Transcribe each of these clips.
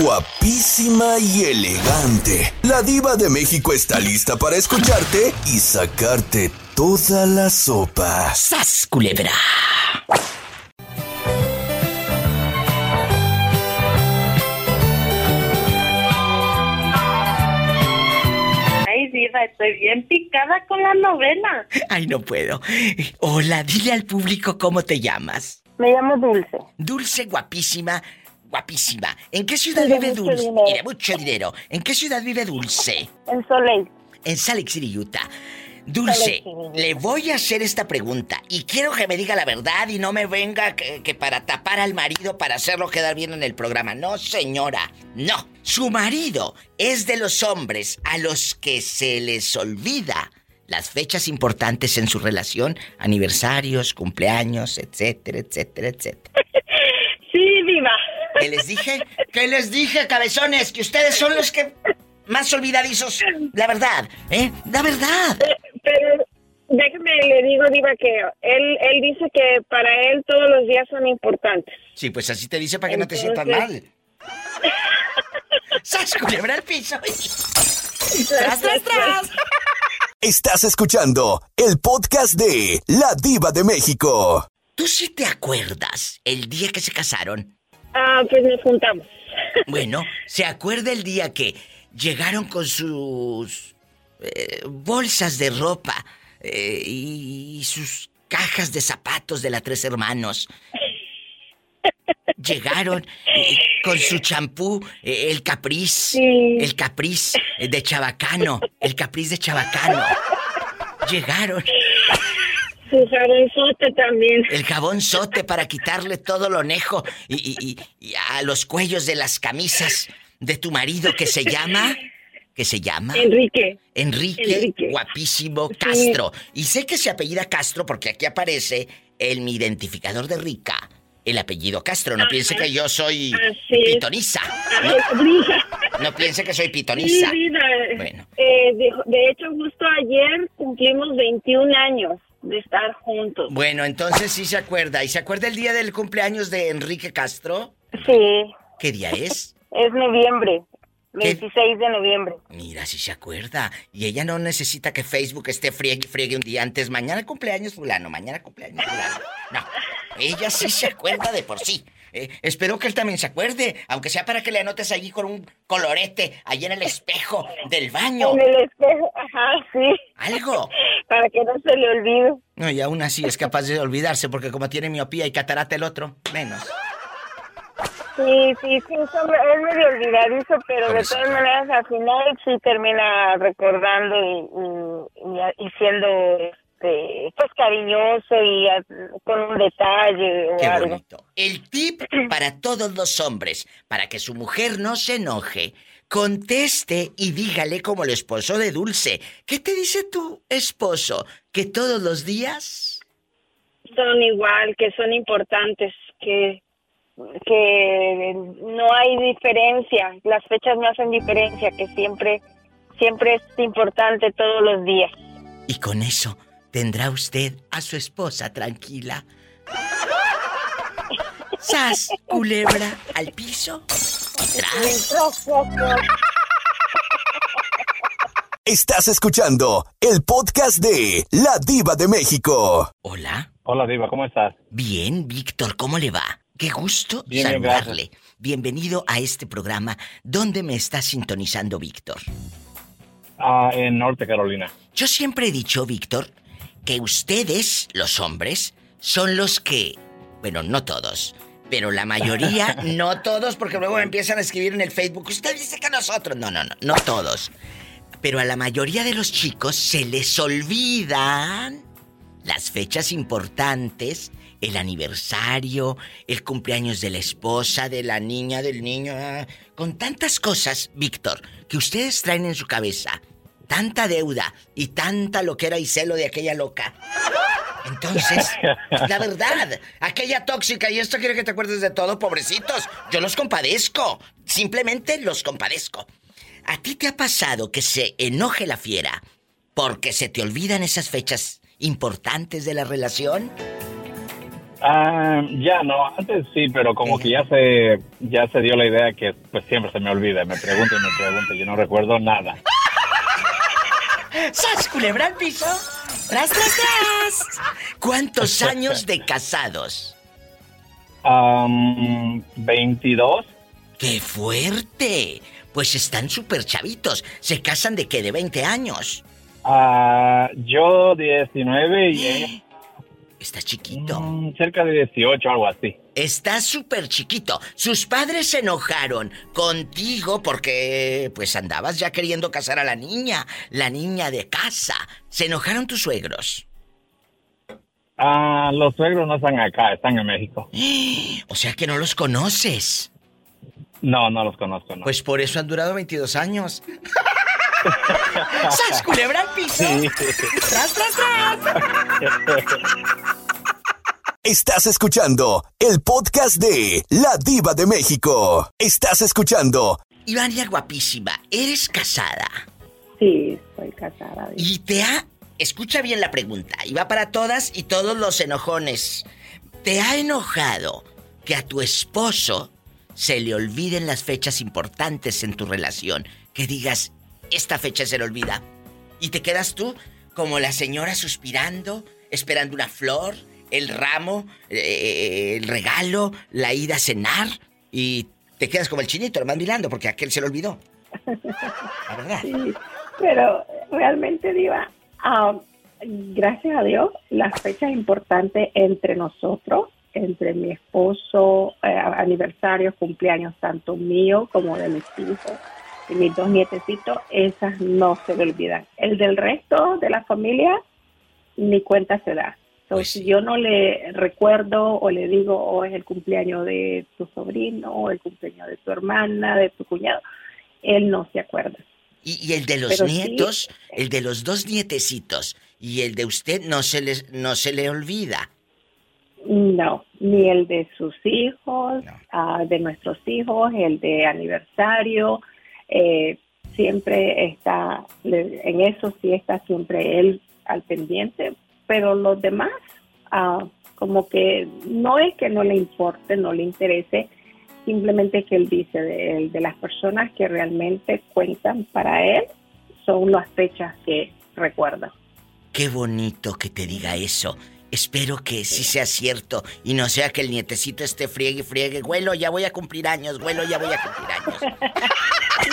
guapísima y elegante. La diva de México está lista para escucharte y sacarte toda la sopa. ¡Sas, culebra! Ay, diva, estoy bien picada con la novela. Ay, no puedo. Hola, dile al público cómo te llamas. Me llamo Dulce. Dulce, guapísima, guapísima. ¿En qué ciudad De vive Dulce? dinero. De mucho dinero. ¿En qué ciudad vive Dulce? En Soleil. En Salt City, Utah. Dulce, le voy a hacer esta pregunta y quiero que me diga la verdad y no me venga que, que para tapar al marido para hacerlo quedar bien en el programa. No, señora, no. Su marido es de los hombres a los que se les olvida las fechas importantes en su relación, aniversarios, cumpleaños, etcétera, etcétera, etcétera. Sí, diva. ¿Qué les dije? ¿Qué les dije, cabezones? Que ustedes son los que más olvidadizos. La verdad, ¿eh? La verdad. Pero déjeme, le digo, diva, que él, él dice que para él todos los días son importantes. Sí, pues así te dice para que no te sientas mal. ¡Sas, culebra al piso! ¡Tras, tras, tras! Estás escuchando el podcast de La Diva de México. ¿Tú sí te acuerdas el día que se casaron? Ah, pues nos juntamos. Bueno, ¿se acuerda el día que llegaron con sus eh, bolsas de ropa eh, y sus cajas de zapatos de la Tres Hermanos? Llegaron eh, con su champú, eh, el capriz, Sí. el capriz de Chabacano, el capriz de Chabacano. Llegaron Su jabonzote también. el jabón sote para quitarle todo lo nejo y, y- y- a los cuellos de las camisas de tu marido que se llama, que se llama Enrique. Enrique, Enrique. guapísimo Castro. Y sé que se apellida Castro porque aquí aparece en mi identificador de rica. El apellido Castro, no piense que yo soy es. pitoniza. Diva. No piense que soy Sí, pitoniza. diva. Bueno. Eh, de, de hecho, justo ayer cumplimos 21 años de estar juntos. Bueno, entonces sí se acuerda. ¿Y se acuerda el día del cumpleaños de Enrique Castro? Sí, ¿Qué día es? es noviembre. ¿Qué? 26 de noviembre. Mira, si se acuerda. Y ella no necesita que Facebook esté friegue y friegue un día antes. Mañana cumpleaños fulano, mañana cumpleaños fulano. No, ella sí se acuerda de por sí. Eh, espero que él también se acuerde, aunque sea para que le anotes allí con un colorete, allí en el espejo del baño. En el espejo, ajá, sí. Algo. Para que no se le olvide. No, y aún así es capaz de olvidarse, porque como tiene miopía y catarata el otro, menos. Sí, sí, sí, es medio olvidadizo, pero de todas maneras al final sí termina recordando y, y, y siendo este, pues cariñoso y ah, con un detalle Qué algo. bonito. El tip para todos los hombres, para que su mujer no se enoje, conteste y dígale como el esposo de Dulce. ¿Qué te dice tu esposo? ¿Que todos los días? Son igual, que son importantes, que que no hay diferencia, las fechas no hacen diferencia, que siempre siempre es importante todos los días. Y con eso tendrá usted a su esposa tranquila. ¡Sas, culebra, al piso! ¡Tras! Estás escuchando el podcast de La Diva de México. Hola. Hola, Diva, ¿cómo estás? Bien, Víctor, ¿cómo le va? Qué gusto Bien, bien, saludarle. Bienvenido a este programa. ¿Dónde me está sintonizando, Víctor? Ah, en Norte Carolina. Yo siempre he dicho, Víctor, que ustedes, los hombres, son los que, bueno, no todos, pero la mayoría, no todos, porque luego me empiezan a escribir en el Facebook, usted dice que nosotros, no, no, no, no todos. Pero a la mayoría de los chicos se les olvidan las fechas importantes, el aniversario, el cumpleaños de la esposa, de la niña, del niño, ah, con tantas cosas, Víctor, que ustedes traen en su cabeza, tanta deuda y tanta loquera y celo de aquella loca. Entonces, la verdad, aquella tóxica, y esto quiero que te acuerdes de todo, pobrecitos, yo los compadezco, simplemente los compadezco. ¿A ti te ha pasado que se enoje la fiera porque se te olvidan esas fechas importantes de la relación? Ah, ya no, antes sí, pero como que ya se, ya se dio la idea que pues siempre se me olvida. Me pregunto y me pregunto, yo no recuerdo nada. ¡Sas, culebra al piso! ¡Tras, tras, tras! ¿Cuántos años de casados? Am, 22. ¡Qué fuerte! Pues están súper chavitos. ¿Se casan de qué? ¿De 20 años? Ah, yo 19 y ella Está chiquito. mm, cerca de 18, algo así. Está súper chiquito. Sus padres se enojaron contigo porque pues andabas ya queriendo casar a la niña, la niña de casa. ¿Se enojaron tus suegros? Ah, los suegros no están acá, están en México. O sea que no los conoces. No, no los conozco, no. Pues por eso han durado 22 años. ¡Sas, culebra al piso! Sí. ¡Tras, tras, tras! Estás escuchando el podcast de La Diva de México. Estás escuchando Ivania guapísima, eres casada. Sí, estoy casada. Y te ha... Escucha bien la pregunta, y va para todas y todos los enojones. ¿Te ha enojado que a tu esposo se le olviden las fechas importantes en tu relación? Que digas, esta fecha se le olvida. Y te quedas tú como la señora suspirando, esperando una flor, el ramo, eh, el regalo, la ida a cenar. Y te quedas como el chinito, nomás mirando, porque aquel se le olvidó. La verdad. Pero realmente, Diva, gracias a Dios, las fechas importantes entre nosotros, entre mi esposo, eh, aniversarios, cumpleaños, tanto mío como de mis hijos y mis dos nietecitos, esas no se me olvidan. El del resto de la familia, ni cuenta se da. Pues Entonces, sí. si yo no le recuerdo o le digo, oh, es el cumpleaños de tu sobrino, o el cumpleaños de tu hermana, de tu cuñado, él no se acuerda. Y, y el de los Pero sí- nietos, el de los dos nietecitos y el de usted no se les no se le olvida. No, ni el de sus hijos, No. ah, de nuestros hijos, el de aniversario, eh, siempre está, en eso sí está siempre él al pendiente, pero los demás, ah, como que no es que no le importe, no le interese, simplemente que él dice de, de las personas que realmente cuentan para él, son las fechas que recuerda. Qué bonito que te diga eso. Espero que sí sea cierto y no sea que el nietecito esté friegue y friegue. Güelo, ya voy a cumplir años, güelo, ya voy a cumplir años.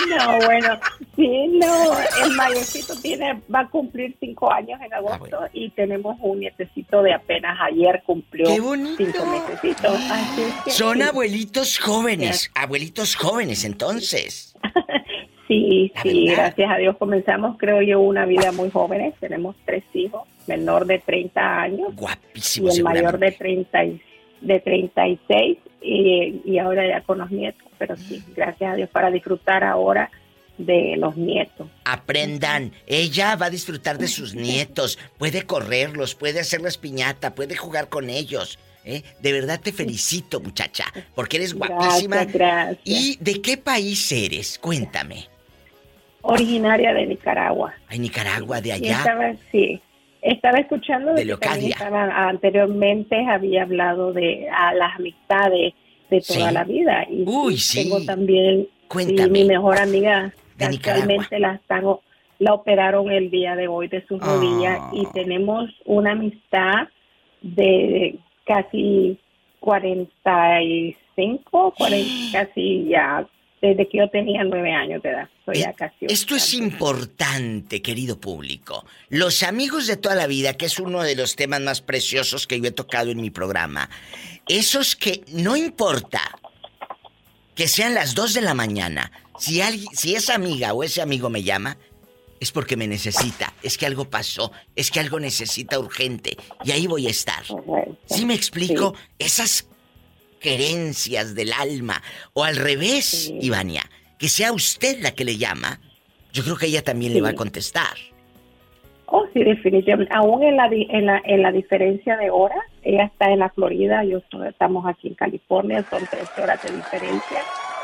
No, bueno, sí, no, el mayorcito tiene, va a cumplir cinco años en agosto Ah, bueno. y tenemos un nietecito de apenas ayer cumplió ¡Qué bonito! cinco mesecitos. Así es que Son sí, abuelitos jóvenes, abuelitos jóvenes entonces. Sí, sí, gracias a Dios comenzamos, creo yo, una vida muy jóvenes. Tenemos tres hijos, menor de 30 años y Guapísimos el mayor de seguramente. 30 y, de 36 y, y ahora ya con los nietos. Pero sí, gracias a Dios para disfrutar ahora de los nietos. Aprendan, ella va a disfrutar de sus nietos, puede correrlos, puede hacerles piñata, puede jugar con ellos. ¿eh? De verdad te felicito, muchacha, porque eres guapísima. Gracias, gracias. ¿Y de qué país eres? Cuéntame. Originaria de Nicaragua. Ay, Nicaragua, de Y allá. estaba, sí, estaba escuchando De de, que también Leocadia. estaba- anteriormente había hablado de a las amistades de toda Sí. la vida. Y Uy, sí, tengo también sí, Cuéntame. mi mejor amiga De actualmente la están la operaron el día de hoy de sus Ah. rodillas y tenemos una amistad de casi 45, 40, casi ya desde que yo tenía nueve años de edad. Soy casi Esto es importante, querido público. Los amigos de toda la vida, que es uno de los temas más preciosos que yo he tocado en mi programa. Esos que no importa que sean las 2 de la mañana, si, alguien, si esa amiga o ese amigo me llama, es porque me necesita, es que algo pasó, es que algo necesita urgente y ahí voy a estar. Correcto. ¿Sí me explico? Sí. Esas querencias del alma. O al revés, Sí. Ivania, que sea usted la que le llama, yo creo que ella también le va a contestar. Oh, sí, definitivamente. Aún en la, en la, en la diferencia de horas, ella está en la Florida, yo estamos aquí en California, son tres horas de diferencia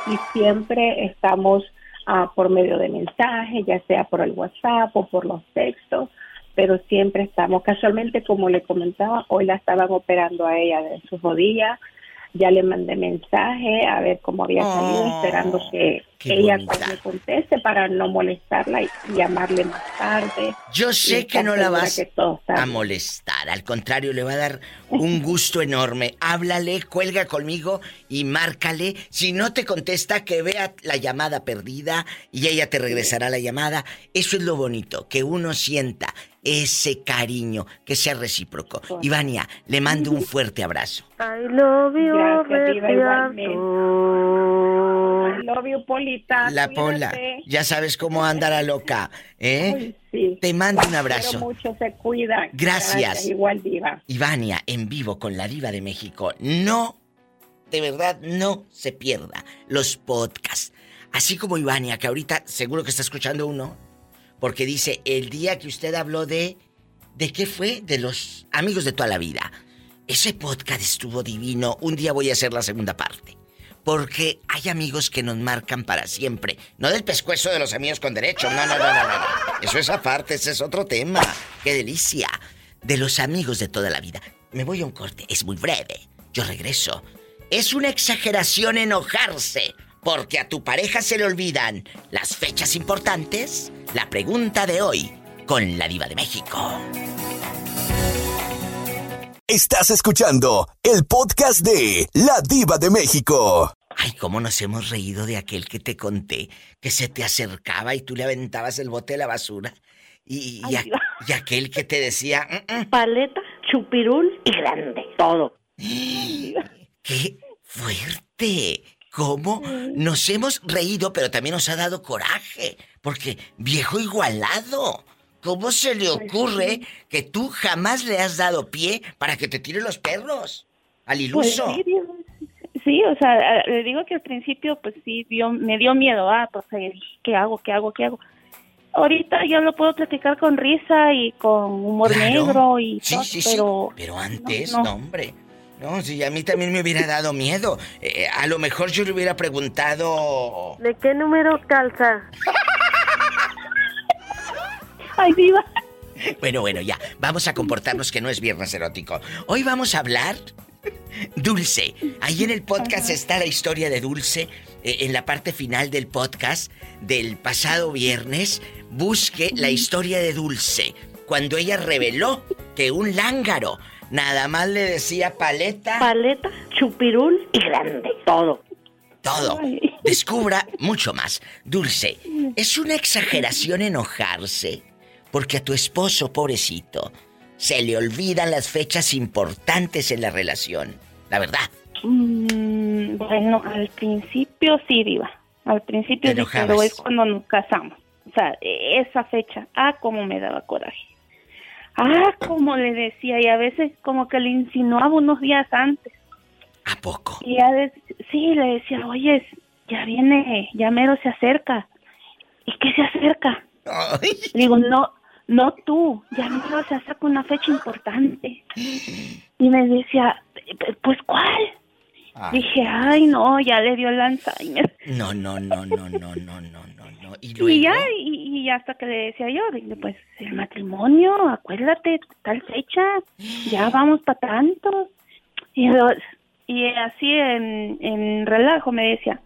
y siempre estamos ah, por medio de mensajes, ya sea por el WhatsApp o por los textos, pero siempre estamos. Casualmente, como le comentaba, hoy la estaban operando a ella de sus rodillas. Ya le mandé mensaje a ver cómo había salido, Oh, esperando que ella me conteste para no molestarla y llamarle más tarde. Yo sé que no la vas a molestar. Al contrario, le va a dar un gusto enorme. Háblale, cuelga conmigo y márcale. Si no te contesta, que vea la llamada perdida y ella te regresará la llamada. Eso es lo bonito, que uno sienta ese cariño, que sea recíproco. Ivania, le mando un fuerte abrazo. I love you, Gracias, Diva, igualmente. Reciardo. I love you, Polita. La Pola, ya sabes cómo anda la loca, ¿eh? Sí. Te mando un abrazo. mucho, se cuida. Gracias. Igual, Diva. Ivania en vivo con la diva de México. No, de verdad, no se pierda los podcasts. Así como Ivania, que ahorita seguro que está escuchando uno, porque dice, el día que usted habló de... ¿De qué fue? De los amigos de toda la vida. Ese podcast estuvo divino. Un día voy a hacer la segunda parte. Porque hay amigos que nos marcan para siempre. No del pescuezo de los amigos con derecho. No, no, no, no, no. Eso es aparte, ese es otro tema. ¡Qué delicia! De los amigos de toda la vida. Me voy a un corte, es muy breve. Yo regreso. Es una exageración enojarse porque a tu pareja se le olvidan las fechas importantes. La pregunta de hoy con la diva de México. Estás escuchando el podcast de La Diva de México. Ay, cómo nos hemos reído de aquel que te conté, que se te acercaba y tú le aventabas el bote de la basura. Y, y Ay, a- Dios. y aquel que te decía, "Mm, mm". Paleta, chupirul y grande. Todo. ¡qué fuerte! ¿Cómo nos hemos reído, pero también nos ha dado coraje? Porque viejo igualado. ¿Cómo se le ocurre que tú jamás le has dado pie para que te tire los perros? Al Pues iluso. sí, Dios. Sí, o sea, le digo que al principio, pues sí, dio, me dio miedo. Ah, pues, eh, ¿qué hago, qué hago, qué hago? Ahorita ya lo puedo platicar con risa y con humor Claro. negro y Sí, todo, sí, sí. pero... Pero antes, no, no, no. hombre. No, si a mí también me hubiera dado miedo. Eh, a lo mejor yo le hubiera preguntado. ¿De qué número calza? Ay, diva. Bueno, bueno, ya. Vamos a comportarnos que no es viernes erótico. Hoy vamos a hablar. Dulce. Ahí en el podcast está la historia de Dulce. eh, en la parte final del podcast del pasado viernes, busque la historia de Dulce. Cuando ella reveló que un lángaro nada más le decía paleta. Paleta, chupirul y grande. Todo. Todo. Descubra mucho más. Dulce, es una exageración enojarse porque a tu esposo, pobrecito, se le olvidan las fechas importantes en la relación. La verdad. Mm, bueno, al principio sí, Diva. Al principio sí, pero es cuando nos casamos. O sea, esa fecha, ah, cómo me daba coraje. Ah, como le decía, y a veces como que le insinuaba unos días antes. ¿A poco? Y ya de- sí, le decía, oye, ya viene, ya mero se acerca. ¿Y qué se acerca? Ay, Le digo, no, no tú, ya mero se acerca una fecha importante. Y me decía, pues ¿cuál? Ah. Dije, ay, no, ya le dio el Alzheimer. No, no, no, no, no, no, no, no. ¿Y, luego? y ya, y, y, hasta que le decía yo, dije, pues el matrimonio, acuérdate, tal fecha, ya vamos para tanto. Y, y así en, en relajo me decía,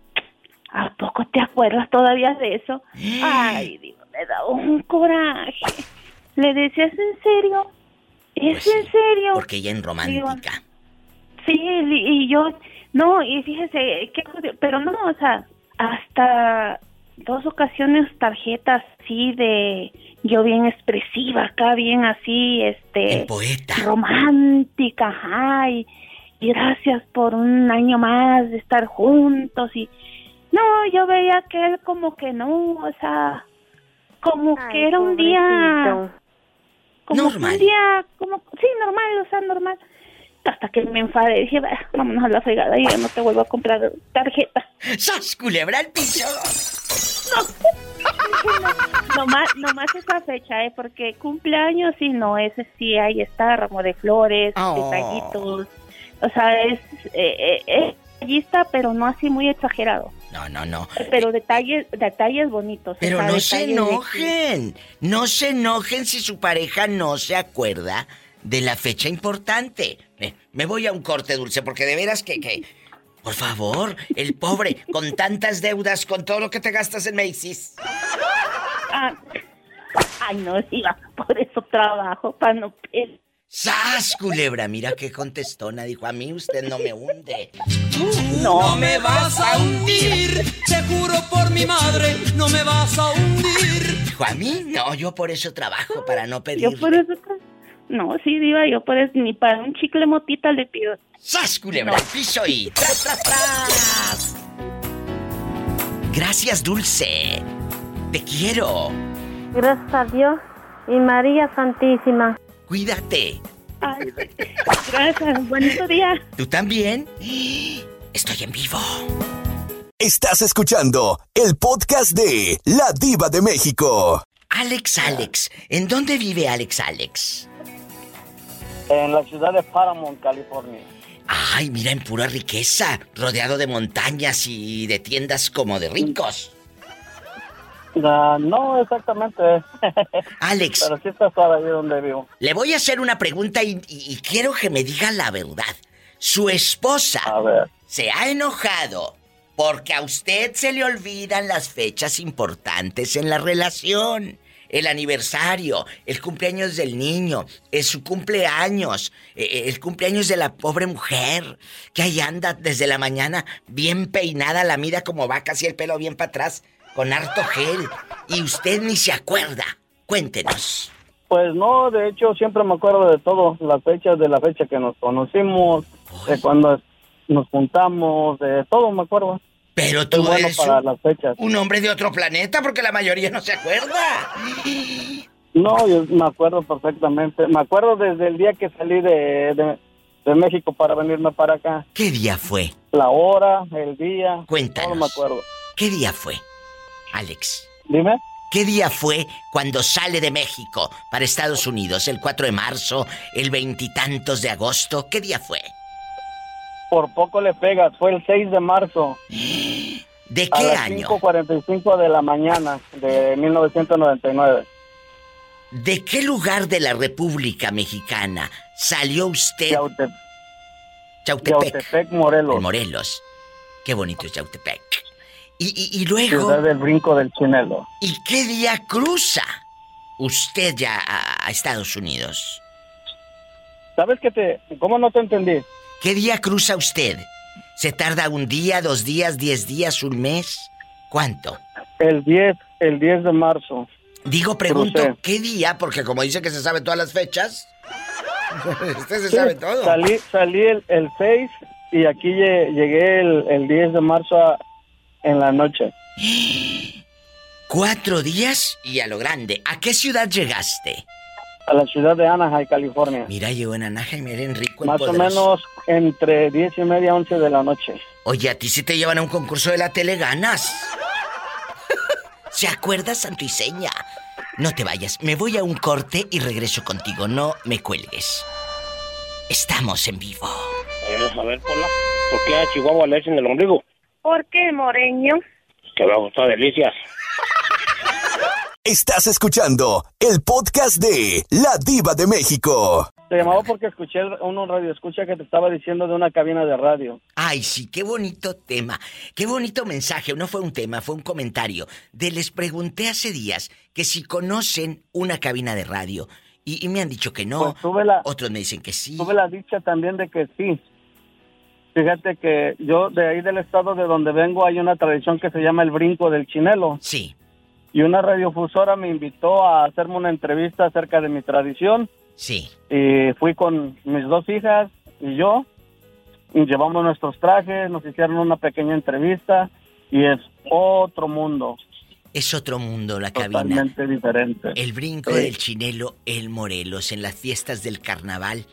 ¿a poco te acuerdas todavía de eso? Ay, digo, me da un coraje. Le decía, ¿es en serio? ¿Es pues en serio? Porque ella en romántica. Digo, sí, y yo no, y fíjese, qué pero no, o sea, hasta dos ocasiones tarjetas así de yo bien expresiva, acá bien así, este, El poeta. romántica, ajá, y, y gracias por un año más de estar juntos y no, yo veía que él como que no, o sea, como que era un día como que Normal. un día, como, sí, normal, o sea, normal. Hasta que me enfadé, dije, "Bah, vámonos a la fregada y ya no te vuelvo a comprar tarjeta. ¡Sas, culebra al piso! Nomás, nomás esa fecha, ¿eh? Porque cumpleaños, sí, no, ese sí, ahí está, ramo de flores, Oh. detallitos. O sea, es, eh, eh, eh, detallista, pero no así muy exagerado. No, no, no. Pero detalles, detalles bonitos. o Pero sea, no se enojen. No se enojen si su pareja no se acuerda de la fecha importante. Me, me voy a un corte dulce porque de veras que, que... Por favor, el pobre, con tantas deudas, con todo lo que te gastas en Macy's. Ah, ay, no, sí, por eso trabajo, para no perder. ¡Sas, culebra! Mira qué contestona. Dijo, a mí usted no me hunde. No, me vas a hundir, te juro por mi madre, no me vas a hundir. Dijo, a mí no, yo por eso trabajo, para no pedir. yo por eso... tra- No, sí, diva, yo por eso ni para un chicle motita le pido. ¡Sas, culebra! al piso y tras, tras, tras! Gracias, Dulce. Te quiero. Gracias a Dios y María Santísima. Cuídate. Ay, gracias, bonito día. ¿Tú también? Estoy en vivo. Estás escuchando el podcast de La Diva de México. Alex, Alex. ¿En dónde vive Alex, Alex? En la ciudad de Paramount, California. Ay, mira, en pura riqueza, rodeado de montañas y de tiendas como de ricos. No exactamente, Alex, pero sí está suave ahí donde vivo. le voy a hacer una pregunta y, y- y quiero que me diga la verdad. Su esposa A ver. se ha enojado porque a usted se le olvidan las fechas importantes en la relación. El aniversario, el cumpleaños del niño, es su cumpleaños, eh, el cumpleaños de la pobre mujer, que ahí anda desde la mañana bien peinada, la mida como vaca, así el pelo bien para atrás, con harto gel, y usted ni se acuerda. Cuéntenos. Pues no, de hecho siempre me acuerdo de todo, las fechas, de la fecha que nos conocimos, de cuando nos juntamos, de todo me acuerdo. Pero tú bueno eres para un, las fechas. un hombre de otro planeta porque la mayoría no se acuerda. No, yo me acuerdo perfectamente. Me acuerdo desde el día que salí de, de, de México para venirme para acá. ¿Qué día fue? La hora, el día, Cuéntanos. todo me acuerdo. ¿Qué día fue, Alex? Dime. ¿Qué día fue cuando sale de México para Estados Unidos? ¿El 4 de marzo? ¿El veintitantos de agosto? ¿Qué día fue? Por poco le pegas, fue el 6 de marzo. ¿De a qué las año? 5.45 de la mañana de 1999. ¿De qué lugar de la República Mexicana salió usted? Yaute- Chautepec. Yautepec, Morelos. En Morelos. Qué bonito es Chautepec. Y, y- y luego, Ciudad del Brinco del Chinelo. ¿y qué día cruza usted ya a, a Estados Unidos? ¿Sabes qué te... ¿Cómo no te entendí? ¿Qué día cruza usted? ¿Se tarda un día, dos días, diez días, un mes? ¿Cuánto? El 10, el 10 de marzo. Digo, pregunto, Crucé. ¿qué día? Porque como dice que se sabe todas las fechas. Usted se Sí, sabe todo. Salí, salí el, el 6 y aquí lle- llegué el, el 10 de marzo a- en la noche. Cuatro días y a lo grande. ¿A qué ciudad llegaste? A la ciudad de Anaheim, California. Mira, llegó en Anaheim, miren rico, Más o empoderoso. menos entre 10 y media, 11 de la noche. Oye, a ti si te llevan a un concurso de la tele, ganas. ¿Se acuerda, Santiseña? No te vayas, me voy a un corte y regreso contigo, no me cuelgues. Estamos en vivo. a ver, Pola, ¿por qué a Chihuahua le echan el ombligo? ¿Por qué, Moreño? Que me gustó delicias. Estás escuchando el podcast de La Diva de México. Te llamaba porque escuché uno radio escucha que te estaba diciendo de una cabina de radio. Ay, sí, qué bonito tema. Qué bonito mensaje. No fue un tema, fue un comentario. De les pregunté hace días que si conocen una cabina de radio. Y, y me han dicho que no. Pues tuve la- Otros me dicen que sí. Tuve la dicha también de que sí. Fíjate que yo de ahí del estado de donde vengo hay una tradición que se llama el brinco del chinelo. Sí. Y una radiofusora me invitó a hacerme una entrevista acerca de mi tradición. Sí. Y fui con mis dos hijas y yo. Y llevamos nuestros trajes, nos hicieron una pequeña entrevista. Y es otro mundo, Es otro mundo la cabina. totalmente diferente. El brinco Sí. del chinelo, el Morelos, en las fiestas del carnaval,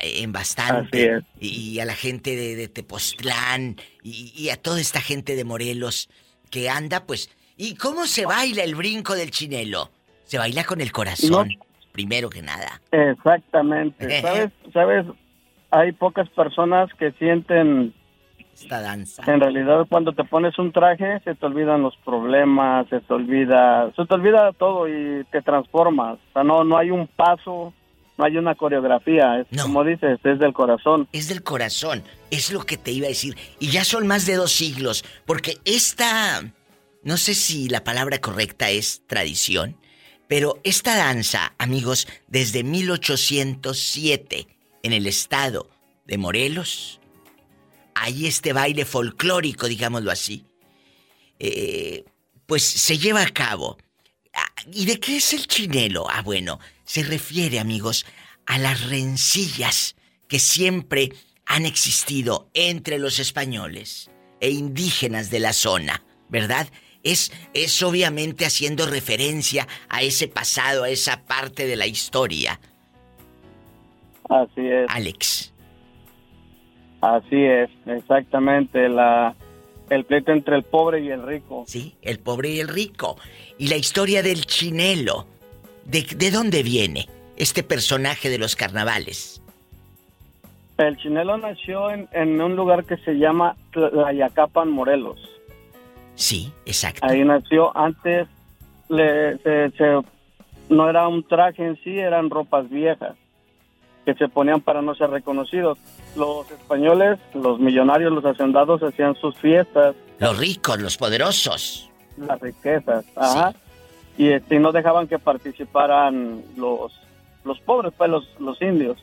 en Así bastante. y a la gente de, de Tepoztlán, y, y a toda esta gente de Morelos que anda, pues. ¿Y cómo se baila el brinco del chinelo? Se baila con el corazón, primero que nada. Exactamente. ¿Sabes? ¿Sabes? Hay pocas personas que sienten esta danza? En realidad, cuando te pones un traje, se te olvidan los problemas, se te olvida, se te olvida todo y te transformas. O sea, no, no hay un paso, no hay una coreografía. Es, Como dices, es del corazón. Es del corazón, es lo que te iba a decir. Y ya son más de dos siglos, porque esta, no sé si la palabra correcta es tradición, pero esta danza, amigos, desde 1807, en el estado de Morelos, hay este baile folclórico, digámoslo así, eh, pues se lleva a cabo. Ah, ¿Y de qué es el chinelo? Ah, bueno, se refiere, amigos, a las rencillas que siempre han existido entre los españoles e indígenas de la zona, ¿verdad? Es, es obviamente haciendo referencia a ese pasado, a esa parte de la historia. Así es. Alex. Así es, exactamente, la, el pleito entre el pobre y el rico. Sí, el pobre y el rico. Y la historia del chinelo. ¿De, de dónde viene este personaje de los carnavales? El chinelo nació en, en un lugar que se llama Tlayacapan, Morelos. Sí, exacto. Ahí nació. Antes le, se- se- no era un traje en sí, eran ropas viejas que se ponían para no ser reconocidos. Los españoles, los millonarios, los hacendados hacían sus fiestas, Los ricos, los poderosos. las riquezas, ajá, y este, no dejaban que participaran los, los pobres, pues los, los indios.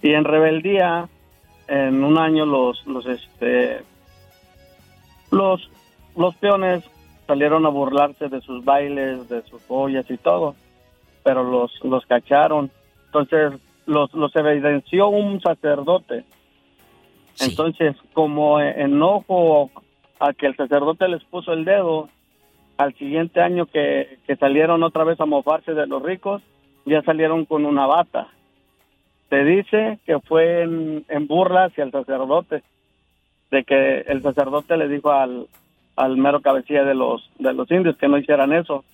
Y en rebeldía, en un año los, los, este, los, los peones salieron a burlarse de sus bailes, de sus joyas y todo, pero los, los cacharon. Entonces los, los evidenció un sacerdote. Entonces, como e- enojo a que el sacerdote les puso el dedo, al siguiente año que, que salieron otra vez a mofarse de los ricos, ya salieron con una bata. Se dice que fue en, en burla hacia el sacerdote, de que el sacerdote le dijo al, al mero cabecilla de los, de los indios que no hicieran eso.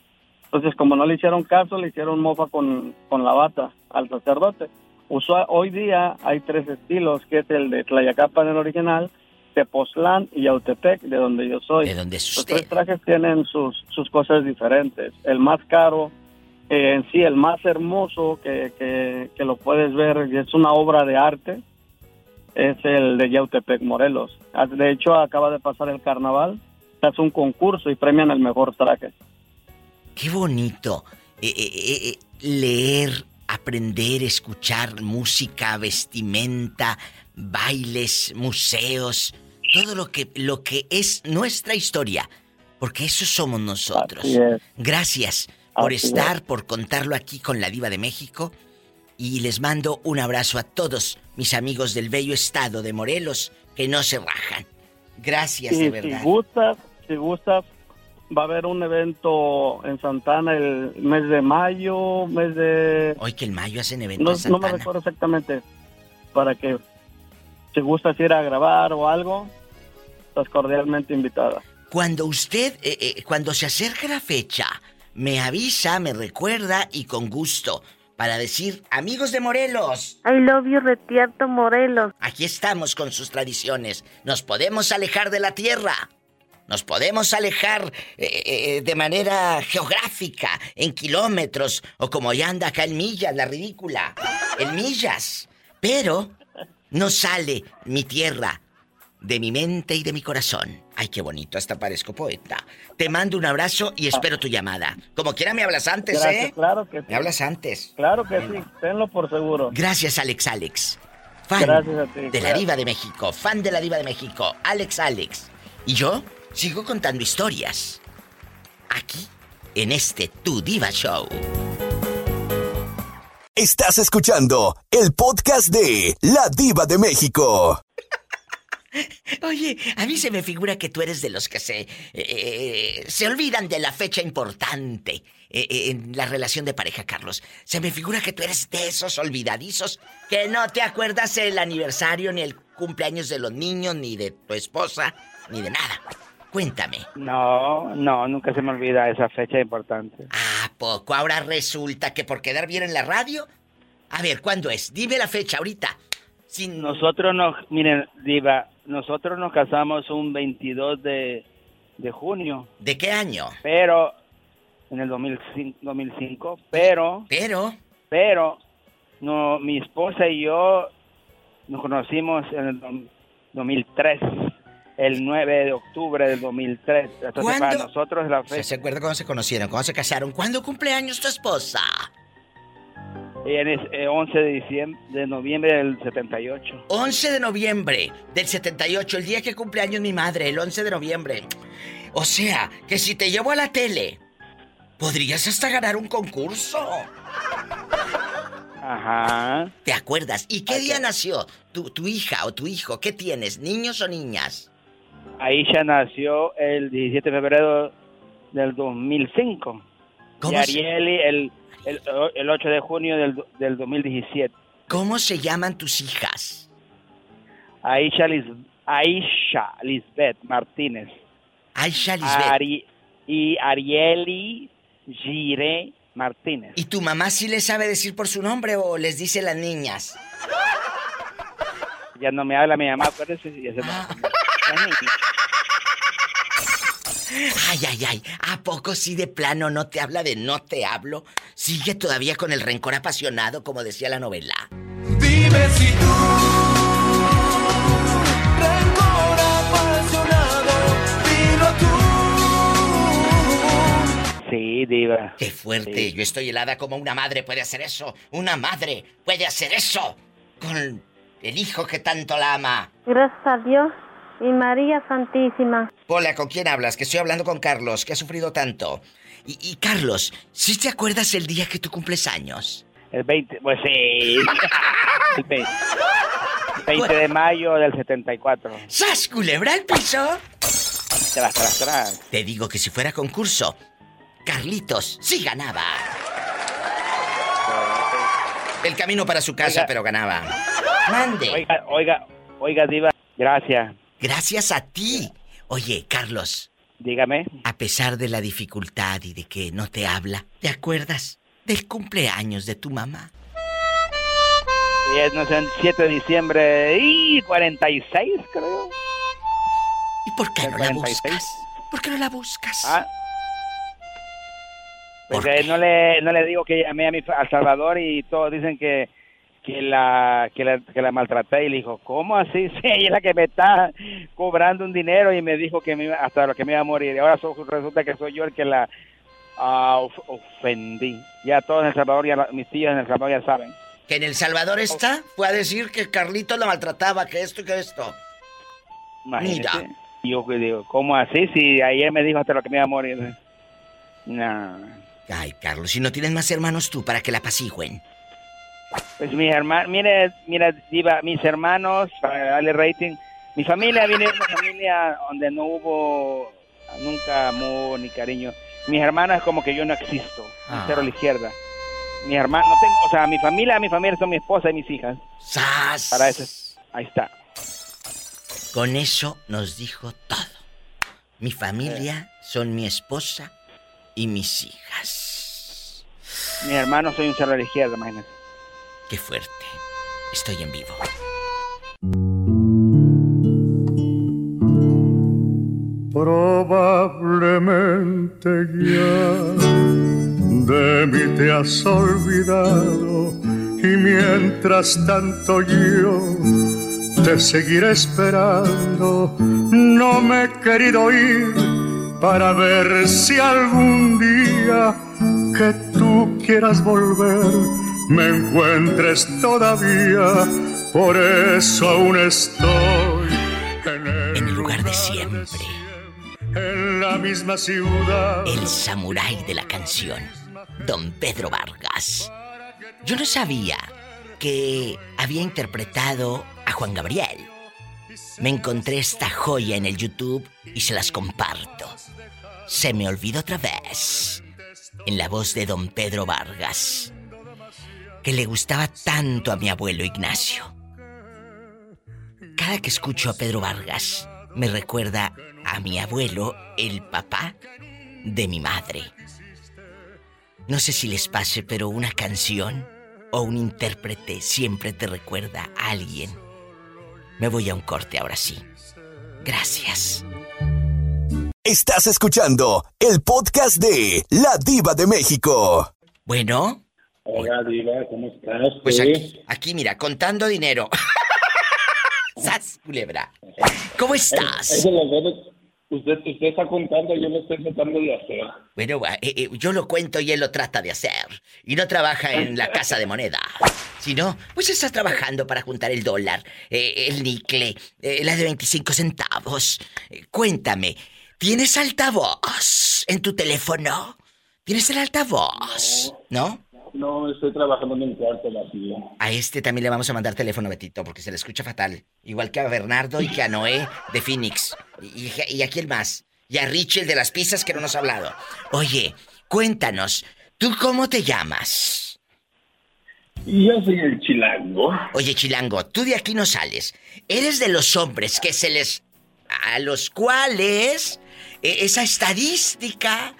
Entonces, como no le hicieron caso, le hicieron mofa con, con la bata al sacerdote. Usua- hoy día hay tres estilos, que es el de Tlayacapan, el original, Tepoztlán y Yautepec, de donde yo soy. ¿De es Los tres trajes tienen sus, sus cosas diferentes. El más caro, eh, en sí, el más hermoso que, que, que lo puedes ver, y es una obra de arte, es el de Yautepec, Morelos. Ah, De hecho, acaba de pasar el carnaval, se hace un concurso y premian el mejor traje. Qué bonito. Eh, eh, eh, leer, aprender, escuchar música, vestimenta, bailes, museos, todo lo que, lo que es nuestra historia. Porque eso somos nosotros. Es. Gracias por Así estar, es. por contarlo aquí con la Diva de México. Y les mando un abrazo a todos mis amigos del bello estado de Morelos que no se bajan. Gracias, Y de si verdad. gustas, si gustas, va a haber un evento en Santana el mes de mayo, mes de... Hoy que el mayo hacen evento No, en no Santana. me recuerdo exactamente, para que si gustas ir a grabar o algo, estás cordialmente invitada. Cuando usted, eh, eh, cuando se acerque la fecha, me avisa, me recuerda y con gusto para decir, amigos de Morelos, I love you, Retierto Morelos. aquí estamos con sus tradiciones. Nos podemos alejar de la tierra. Nos podemos alejar eh, eh, de manera geográfica, en kilómetros, o como ya anda acá en millas, la ridícula, en millas. Pero no sale mi tierra de mi mente y de mi corazón. Ay, qué bonito, hasta parezco poeta. Te mando un abrazo y espero tu llamada. Como quiera me hablas antes, Gracias, ¿eh? claro que sí. Me hablas antes. Claro que sí, tenlo por seguro. Gracias, Alex Alex. Fan Gracias a ti. de la. Diva de México, fan de la Diva de México, Alex Alex. Y yo sigo contando historias. Aquí, en este Tu Diva Show. Estás escuchando el podcast de La Diva de México. Oye, a mí se me figura que tú eres de los que se. eh, se olvidan de la fecha importante eh, eh, en la relación de pareja, Carlos. Se me figura que tú eres de esos olvidadizos que no te acuerdas el aniversario, ni el cumpleaños de los niños, ni de tu esposa, ni de nada. Cuéntame. No, no, nunca se me olvida esa fecha importante. ¿A poco? Ahora resulta que por quedar bien en la radio. A ver, ¿cuándo es? Dime la fecha ahorita. Sin... Nosotros nos, miren, Diva, nosotros nos casamos un 22 de, de junio. ¿De qué año? Pero en el 2005, 2005 pero pero pero no mi esposa y yo nos conocimos en el dom- 2003 el 9 de octubre del 2003 entonces para ¿Cuándo? nosotros la ¿Se, fecha se acuerda cuando se conocieron? ¿Cuándo se casaron? ¿Cuándo cumple años tu esposa? es eh, 11 de diciembre de noviembre del 78 11 de noviembre del 78, el día que cumple años mi madre, el 11 de noviembre. O sea, que si te llevo a la tele, podrías hasta ganar un concurso. ajá ¿Te acuerdas? ¿Y qué día nació tu, tu hija o tu hijo? ¿Qué tienes? ¿Niños o niñas? Aisha nació el 17 de febrero del 2005 ¿Cómo y se- Arieli el, el, el 8 de junio del, del 2017 ¿Cómo se llaman tus hijas? Aisha, Lis- Aisha Lisbeth Martínez. Aisha Lisbeth. Ari- y Arieli Gire Martínez. ¿Y tu mamá sí les sabe decir por su nombre o les dice las niñas? Ya no me habla mi mamá, acuérdese. Ay, ay, ay. ¿A poco sí de plano no te habla de no te hablo? ¿Sigue todavía con el rencor apasionado, como decía la novela? Dime si tú, rencor apasionado, dilo tú. Sí, diva. Qué fuerte. Yo estoy helada como una madre puede hacer eso. Una madre puede hacer eso con el hijo que tanto la ama. Gracias a Dios y María Santísima. Hola, ¿con quién hablas? Que estoy hablando con Carlos, que ha sufrido tanto. Y, y Carlos, ¿sí te acuerdas el día que tú cumples años? El 20, pues sí. El 20, 20 de mayo del 74. ¡Sas, culebra al piso! Tras, tras, tras. Te digo que si fuera concurso, Carlitos sí ganaba. El camino para su casa, Oiga. pero ganaba. Mande. Oiga, oiga, oiga, diva. Gracias. Gracias a ti. Oye, Carlos. Dígame. A pesar de la dificultad y de que no te habla, ¿te acuerdas del cumpleaños de tu mamá? Es, no sé, el 7 de diciembre y 46, creo. ¿Y por qué no la 46? buscas? ¿Por qué no la buscas? Ah. Porque no le, no le digo que llamé a mi a Salvador y todos dicen que, que, la, que, la, que la maltraté y le dijo, ¿cómo así? Sí, ella es la que me está cobrando un dinero y me dijo que me iba- hasta lo que me iba a morir. Y ahora so- resulta que soy yo el que la ah, of- ofendí. Ya todos en El Salvador, ya mis tíos en El Salvador ya saben. Que en El Salvador está, fue a decir que Carlitos la maltrataba, que esto y que esto. Imagínese. Mira. Y yo digo, ¿cómo así? Si ayer me dijo hasta lo que me iba a morir. No. Ay, Carlos, si no tienes más hermanos tú para que la apacigüen. Pues mis hermanos, mire, mira, Diva, mis hermanos, para darle rating, mi familia viene de una familia donde no hubo nunca amor ni cariño. Mis hermanas como que yo no existo, Ah. cero a la izquierda. Mi hermano, no tengo, o sea, mi familia, mi familia son mi esposa y mis hijas. ¡Sas! Para eso, ahí está. Con eso nos dijo todo. Mi familia son mi esposa y mis hijas. Mis hermanos soy un cero a la izquierda, imagínate. Qué fuerte. Estoy en vivo. Probablemente ya de mí te has olvidado y mientras tanto yo te seguiré esperando. No me he querido ir para ver si algún día que tú quieras volver me encuentres todavía. Por eso aún estoy en el, lugar de siempre. En la misma ciudad. El samurái de la canción, don Pedro Vargas. Yo no sabía que había interpretado a Juan Gabriel. Me encontré esta joya en el YouTube y se las comparto. Se me olvidó otra vez. En la voz de don Pedro Vargas. Que le gustaba tanto a mi abuelo Ignacio. Cada que escucho a Pedro Vargas, me recuerda a mi abuelo, el papá de mi madre. No sé si les pase, pero una canción o un intérprete siempre te recuerda a alguien Me voy a un corte ahora sí. Gracias. Estás escuchando el podcast de La Diva de México. Bueno. Hola, Diva, ¿cómo estás? Pues aquí, aquí mira, contando dinero. ¡Sas, culebra! ¿Cómo estás? Lo bueno, usted, usted está contando, yo lo estoy tratando de hacer. Bueno, eh, eh, yo lo cuento y él lo trata de hacer. Y no trabaja en la casa de moneda. Sino, pues está trabajando para juntar el dólar, eh, el nicle, eh, la de 25 centavos. Eh, cuéntame, ¿tienes altavoz en tu teléfono? ¿Tienes el altavoz? ¿No? No, estoy trabajando en un cuarto vacío. A este también le vamos a mandar teléfono, Betito, porque se le escucha fatal. Igual que a Bernardo y que a Noé de Phoenix. Y, y- a quién más. Y a Richel de las pizzas que no nos ha hablado. Oye, cuéntanos, ¿tú cómo te llamas? Yo soy el chilango. Oye, Chilango, tú de aquí no sales. Eres de los hombres que se les... a los cuales eh, esa estadística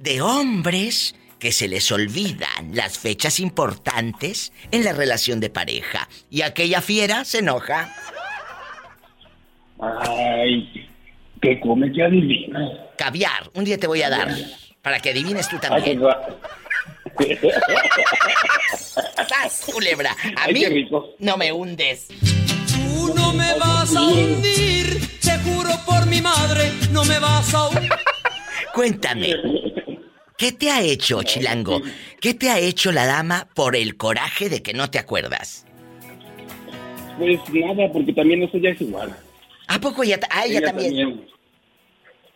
de hombres que se les olvidan las fechas importantes en la relación de pareja. Y aquella fiera se enoja. Ay, ¿qué come que adivina? Caviar, un día te voy a dar. Para que adivines tú también. ¡Sas, culebra! A mí no me hundes. Tú no me vas a hundir, te juro por mi madre, no me vas a hundir. Cuéntame, ¿qué te ha hecho, Chilango? ¿Qué te ha hecho la dama por el coraje de que no te acuerdas? Pues nada, porque también eso ya es igual. ¿A poco ya? Ah, ella, también.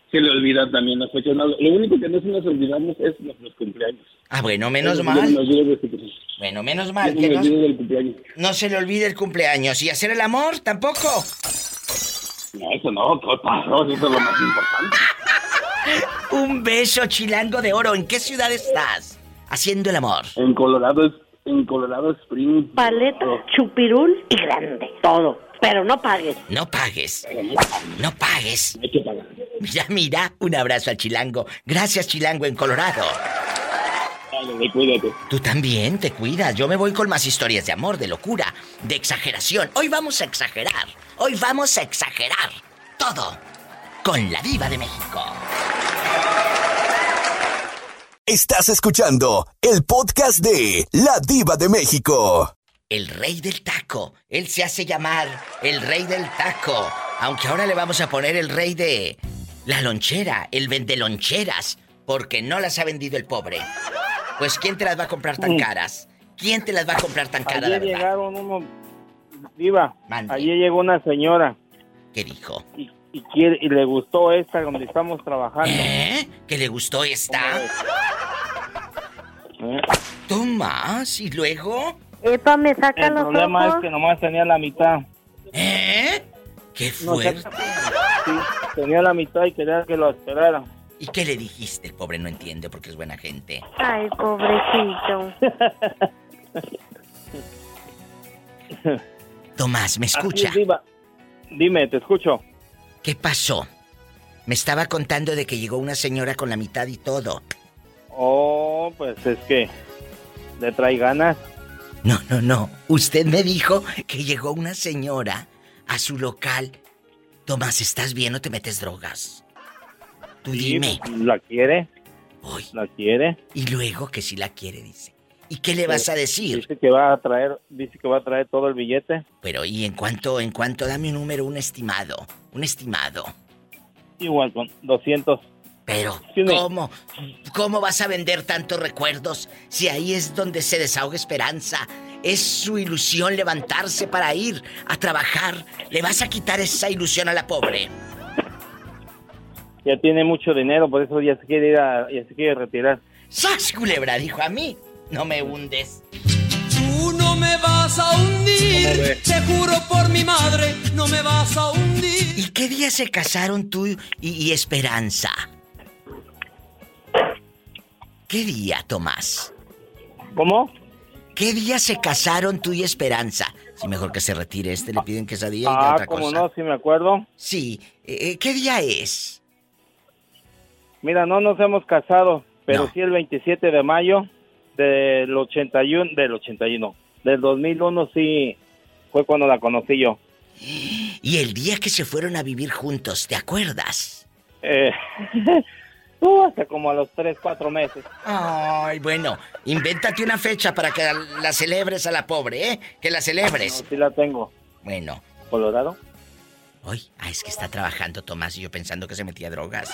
Se le olvida también las fechas. No, lo único que no se nos olvidamos es nuestros cumpleaños. Ah, bueno, menos mal. cumpleaños. Bueno, menos mal no que no, no se le olvide el cumpleaños. ¿Y hacer el amor? Tampoco. No, eso no, ¿qué pasó? Eso es lo más importante. Un beso, Chilango de oro. ¿En qué ciudad estás? Haciendo el amor. En Colorado, es- en Colorado Springs. Paleta, chupirul y grande. Todo. Pero no pagues. No pagues. No pagues. Hay que pagar. Mira, mira. Un abrazo al Chilango. Gracias, Chilango, en Colorado. Dale, cuídate. Tú también te cuidas. Yo me voy con más historias de amor, de locura, de exageración. Hoy vamos a exagerar. Hoy vamos a exagerar. Todo. Con la diva de México. Estás escuchando el podcast de La Diva de México. El rey del taco. Él se hace llamar el rey del taco. Aunque ahora le vamos a poner el rey de la lonchera, el vendeloncheras, porque no las ha vendido el pobre. Pues ¿quién te las va a comprar tan caras? ¿Quién te las va a comprar tan caras, Ayer llegaron unos... Diva, Mande. ayer llegó una señora ¿Qué dijo? y, y quiere, y le gustó esta donde estamos trabajando. ¿Eh? ¿Que le gustó esta? ¿Eh? Tomás, ¿y luego? Epa, me saca El los problema es que nomás tenía la mitad. ¿Eh? ¡Qué No, fuerte! Sí, tenía la mitad y quería que lo esperara. ¿Y qué le dijiste? El pobre no entiende porque es buena gente. Ay, pobrecito. Tomás, ¿me escucha? es. Dime, te escucho. ¿Qué pasó? Me estaba contando de que llegó una señora con la mitad y todo. Oh, pues es que le trae ganas. No, no, no. Usted me dijo que llegó una señora a su local. Tomás, ¿estás bien o te metes drogas? Tú Sí, dime. ¿La quiere? ¿La quiere? Y luego que sí la quiere, dice. ¿Y qué le vas a decir? Dice que va a traer, dice que va a traer todo el billete. Pero, ¿y en cuánto, en cuánto? Dame un número, un estimado. Un estimado. Igual con 200. Pero, ¿cómo? ¿Cómo vas a vender tantos recuerdos si ahí es donde se desahoga esperanza? Es su ilusión levantarse para ir a trabajar. Le vas a quitar esa ilusión a la pobre. Ya tiene mucho dinero, por eso ya se quiere ir a, ya se quiere retirar. ¡Sas, culebra! Dijo a mí. No me hundes. Tú no me vas a hundir, te juro por mi madre, no me vas a hundir. ¿Y qué día se casaron tú y, y Esperanza? ¿Qué día, Tomás? ¿Cómo? ¿Qué día se casaron tú y Esperanza? Sí, mejor que se retire este, le piden quesadilla y de Ah, otra como cosa. no, sí me acuerdo. Sí, eh, ¿qué día es? Mira, no nos hemos casado, pero No. sí el 27 de mayo del 81, del 81, del 2001 sí fue cuando la conocí yo. Y el día que se fueron a vivir juntos, ¿te acuerdas? Eh, uh, hasta como a los tres, cuatro meses. Ay, bueno, invéntate una fecha para que la celebres a la pobre, ¿eh? Que la celebres. sí la tengo. Bueno. ¿Colorado? Ay, ah, es que está trabajando Tomás y yo pensando que se metía drogas.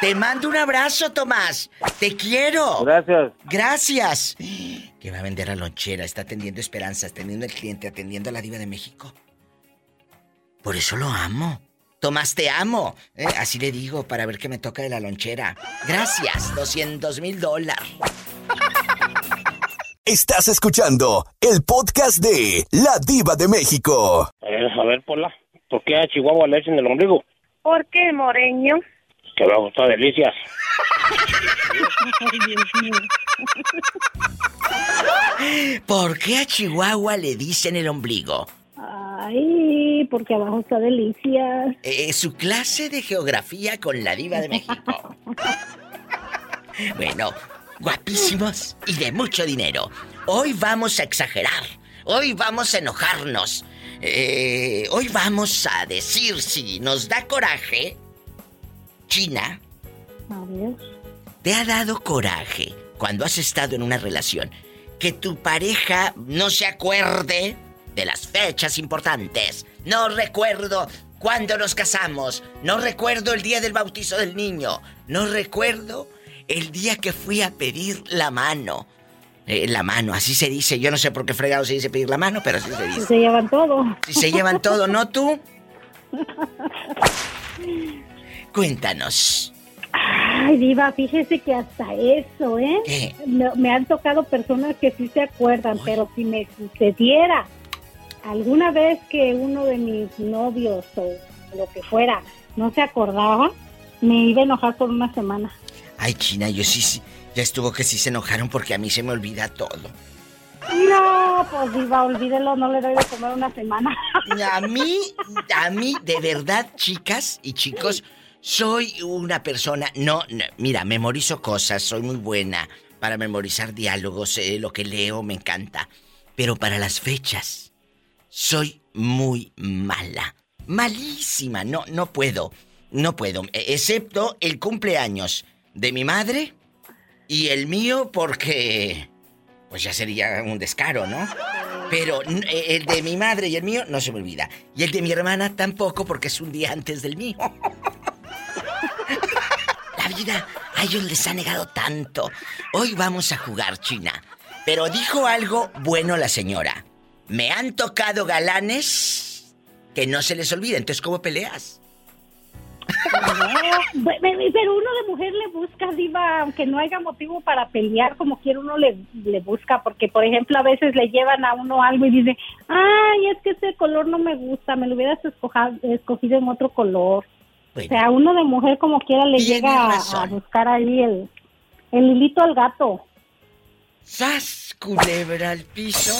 Te mando un abrazo, Tomás. Te quiero. Gracias. Gracias. Que va a vender a lonchera, está atendiendo esperanzas, atendiendo al cliente, atendiendo a la diva de México. Por eso lo amo. Tomás, te amo. Eh, así le digo para ver qué me toca de la lonchera. Gracias, 200 mil dólares. Estás escuchando el podcast de La Diva de México. Eh, a ver, Pola, ¿por qué a Chihuahua le en el ombligo? ¿Por qué, Moreño? Que me gustó delicias. ¿Por qué a Chihuahua le dicen el ombligo? Ay, porque abajo está delicias. Eh, su clase de geografía con la diva de México. bueno, guapísimos y de mucho dinero. Hoy vamos a exagerar. Hoy vamos a enojarnos. Eh, hoy vamos a decir si nos da coraje. China. ¿Te ha dado coraje cuando has estado en una relación que tu pareja no se acuerde de las fechas importantes? No recuerdo cuándo nos casamos. No recuerdo el día del bautizo del niño. No recuerdo el día que fui a pedir la mano. Eh, la mano, así se dice. Yo no sé por qué fregado se dice pedir la mano, pero así se dice. Se llevan todo. Si se llevan todo, ¿no tú? Cuéntanos. Ay, Diva, fíjese que hasta eso, ¿eh? Me, han tocado personas que sí se acuerdan, pero si me sucediera alguna vez que uno de mis novios o lo que fuera no se acordaba, me iba a enojar por una semana. Ay, China, yo sí, sí ya estuvo que sí se enojaron porque a mí se me olvida todo. No, pues Diva, olvídelo, no le doy de comer una semana. A mí, a mí, de verdad, chicas y chicos, soy una persona, no, mira, memorizo cosas, soy muy buena para memorizar diálogos, eh, lo que leo me encanta, pero para las fechas, soy muy mala, malísima, no, no puedo, no puedo, excepto el cumpleaños de mi madre y el mío porque pues ya sería un descaro, ¿no? Pero eh, el de mi madre y el mío no se me olvida. Y el de mi hermana tampoco porque es un día antes del mío. La vida a ellos les ha negado tanto. Hoy vamos a jugar China. Pero dijo algo bueno la señora. Me han tocado galanes que no se les olvida. Entonces, ¿cómo peleas? Pero uno de mujer le busca, Diva, aunque no haya motivo para pelear, como quiera uno le, le busca, porque por ejemplo a veces le llevan a uno algo y dice, ay, es que ese color no me gusta, me lo hubieras escogido en otro color. O sea, uno de mujer como quiera le llega a, buscar ahí el, el hilito al gato. ¿Sas, culebra al piso?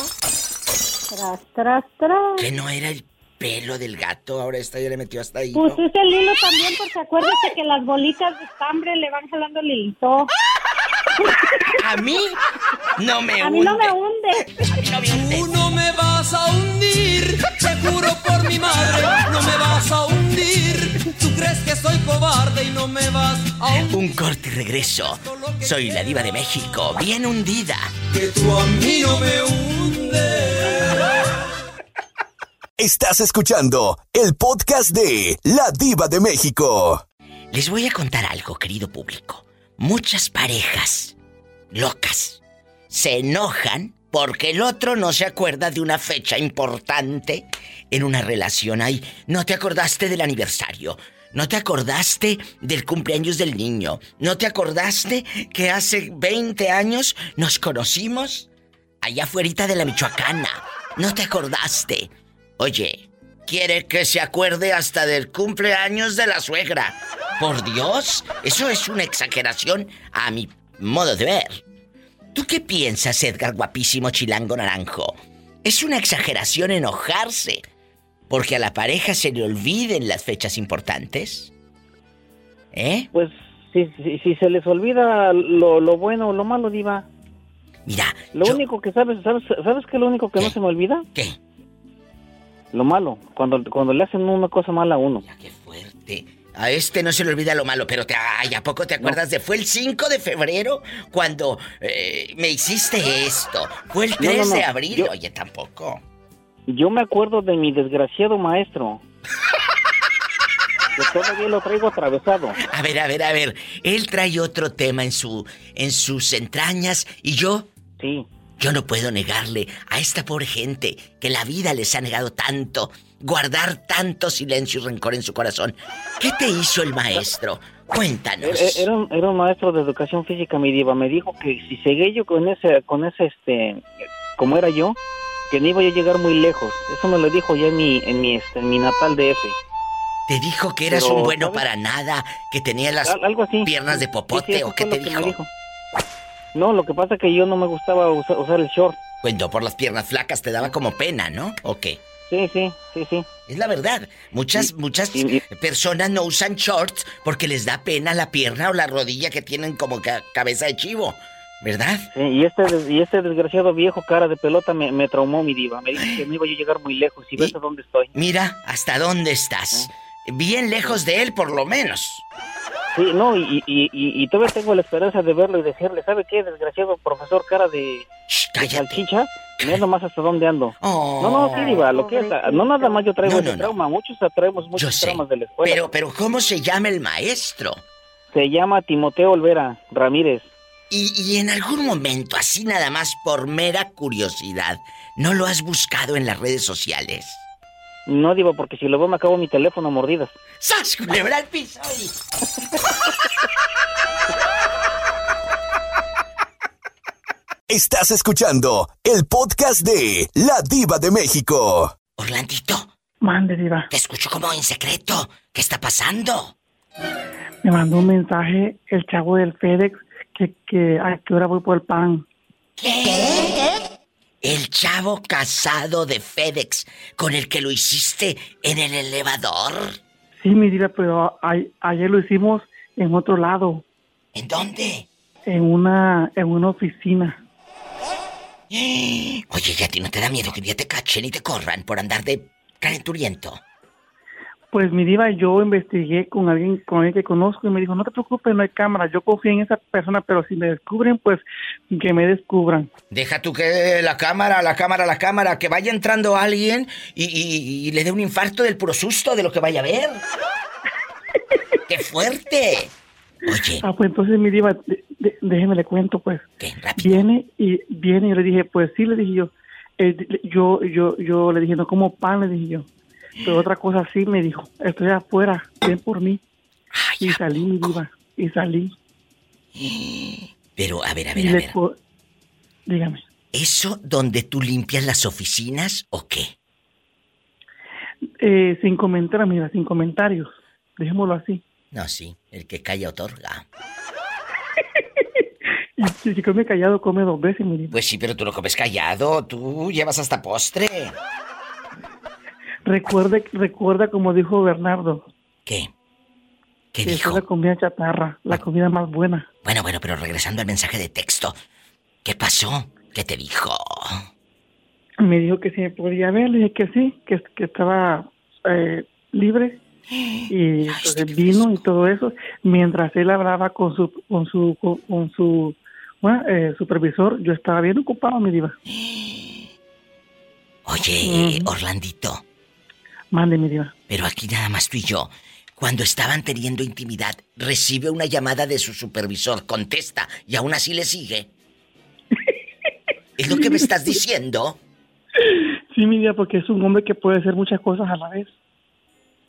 Tras, tras, tras. Que no era el pelo del gato, ahora esta ya le metió hasta ahí. Pues es el hilo también, porque acuérdate que las bolitas de estambre le van jalando el hilito. A mí no me hunde. A mí no me hunde. Tú no me vas a hundir, te juro por mi madre, no me vas a hundir. Tú crees que soy cobarde y no me vas a hundir. Un corte y regreso. Soy la diva de México, bien hundida. Que tú a mí no me hundes. Estás escuchando el podcast de La Diva de México. Les voy a contar algo, querido público. Muchas parejas locas se enojan porque el otro no se acuerda de una fecha importante en una relación. Ay, no te acordaste del aniversario. No te acordaste del cumpleaños del niño. No te acordaste que hace 20 años nos conocimos allá afuera de la Michoacana. No te acordaste. Oye, quiere que se acuerde hasta del cumpleaños de la suegra. Por Dios, eso es una exageración a mi modo de ver. ¿Tú qué piensas, Edgar guapísimo chilango naranjo? ¿Es una exageración enojarse porque a la pareja se le olviden las fechas importantes? ¿Eh? Pues si, si, se les olvida lo, lo, bueno o lo malo, Diva. Mira. Lo único que sabes, ¿sabes, ¿sabes qué es lo único que no se me olvida? ¿Qué? Lo malo, cuando, cuando le hacen una cosa mala a uno. qué fuerte. A este no se le olvida lo malo, pero te, ay, ¿a poco te acuerdas de? Fue el 5 de febrero cuando eh, me hiciste esto. Fue el No, 3 no, no, de abril. yo- Oye, tampoco. Yo me acuerdo de mi desgraciado maestro. que todavía lo traigo atravesado. A ver, a ver, a ver. Él trae otro tema en su en sus entrañas y yo Sí. Yo no puedo negarle a esta pobre gente que la vida les ha negado tanto, guardar tanto silencio y rencor en su corazón. ¿Qué te hizo el maestro? Cuéntanos. Era, era un, era un maestro de educación física, mi diva. Me dijo que si seguía yo con ese, con ese, este, como era yo, que no iba a llegar muy lejos. Eso me lo dijo ya en mi, en mi, este, en mi natal DF. Te dijo que eras Pero, un bueno ¿sabes? para nada, que tenía las Al- algo así. piernas de popote sí, o qué te dijo. No, lo que pasa es que yo no me gustaba usar, usar el short. Bueno, por las piernas flacas te daba como pena, ¿no? ¿O qué? Sí, sí, sí, sí. Es la verdad. Muchas, muchas personas no usan shorts porque les da pena la pierna o la rodilla que tienen como ca- cabeza de chivo. ¿Verdad? Sí, y este, y este desgraciado viejo cara de pelota me, me traumó, mi diva. Me dijo que no iba yo a llegar muy lejos. Y ves a dónde estoy. Mira, ¿hasta dónde estás? Bien lejos de él, por lo menos. Sí, no, y, y, y, y todavía tengo la esperanza de verlo y decirle, ¿sabe qué, desgraciado profesor cara de, de salchicha? Mira nomás hasta dónde ando. no, no, sí, diva, lo que es, no nada más yo traigo No, ese no, no. trauma, muchos traemos muchos traumas de la escuela. Pero, pero, ¿cómo se llama el maestro? Se llama Timoteo Olvera Ramírez. Y, y en algún momento, así nada más por mera curiosidad, ¿no lo has buscado en las redes sociales? No, diva, porque si lo veo me acabo mi teléfono a mordidas. ¡Sas, culebra al piso! Estás escuchando el podcast de La Diva de México. Orlandito. Mande, diva. Te escucho como en secreto. ¿Qué está pasando? Me mandó un mensaje el chavo del FedEx que, que a qué hora voy por el pan. El chavo casado de FedEx con el que lo hiciste en el elevador. Sí, mi diva, pero a- ayer lo hicimos en otro lado. ¿En dónde? En una, en una oficina. Oye, ¿y a ti no te da miedo que ya te cachen y te corran por andar de calenturiento? Pues mi diva, yo investigué con alguien con alguien que conozco y me dijo, no te preocupes, no hay cámara, yo confío en esa persona, pero si me descubren, pues que me descubran. Deja tú que la cámara, la cámara, la cámara, que vaya entrando alguien y, y- y le dé un infarto del puro susto de lo que vaya a ver. ¡Qué fuerte! Oye. Ah, pues entonces mi diva, de- de- déjeme le cuento, pues. Viene y viene y yo le dije, pues sí, le dije yo. Eh, yo, yo, yo le dije, no como pan, le dije yo. Pero otra cosa sí me dijo, estoy afuera, ven por mí. y salí, mi diva, y salí. Pero, a ver, a Y ver, a le ver. Dígame. ¿Eso donde tú limpias las oficinas o qué? Eh, sin comentarios, mira, sin comentarios. Dejémoslo así. No, sí, el que calla otorga. Y si come callado, come dos veces, mi. Pues sí, pero tú lo comes callado, tú llevas hasta postre. Recuerde, recuerda como dijo Bernardo. ¿Qué? ¿Qué que dijo? es la comida chatarra, la comida más buena. Bueno, bueno, pero regresando al mensaje de texto. ¿Qué pasó? ¿Qué te dijo? Me dijo que si me podía ver, le dije que sí, que, que estaba eh, libre. Y entonces vino y todo eso, mientras él hablaba con su con su con, con su bueno, eh, supervisor, yo estaba bien ocupado, mi diva. Oye, Orlandito, Mande, mi diva. pero aquí nada más tú y yo. Cuando estaban teniendo intimidad, recibe una llamada de su supervisor, contesta y aún así le sigue. ¿Es lo que me estás diciendo? Sí, mi diva, porque es un hombre que puede hacer muchas cosas a la vez.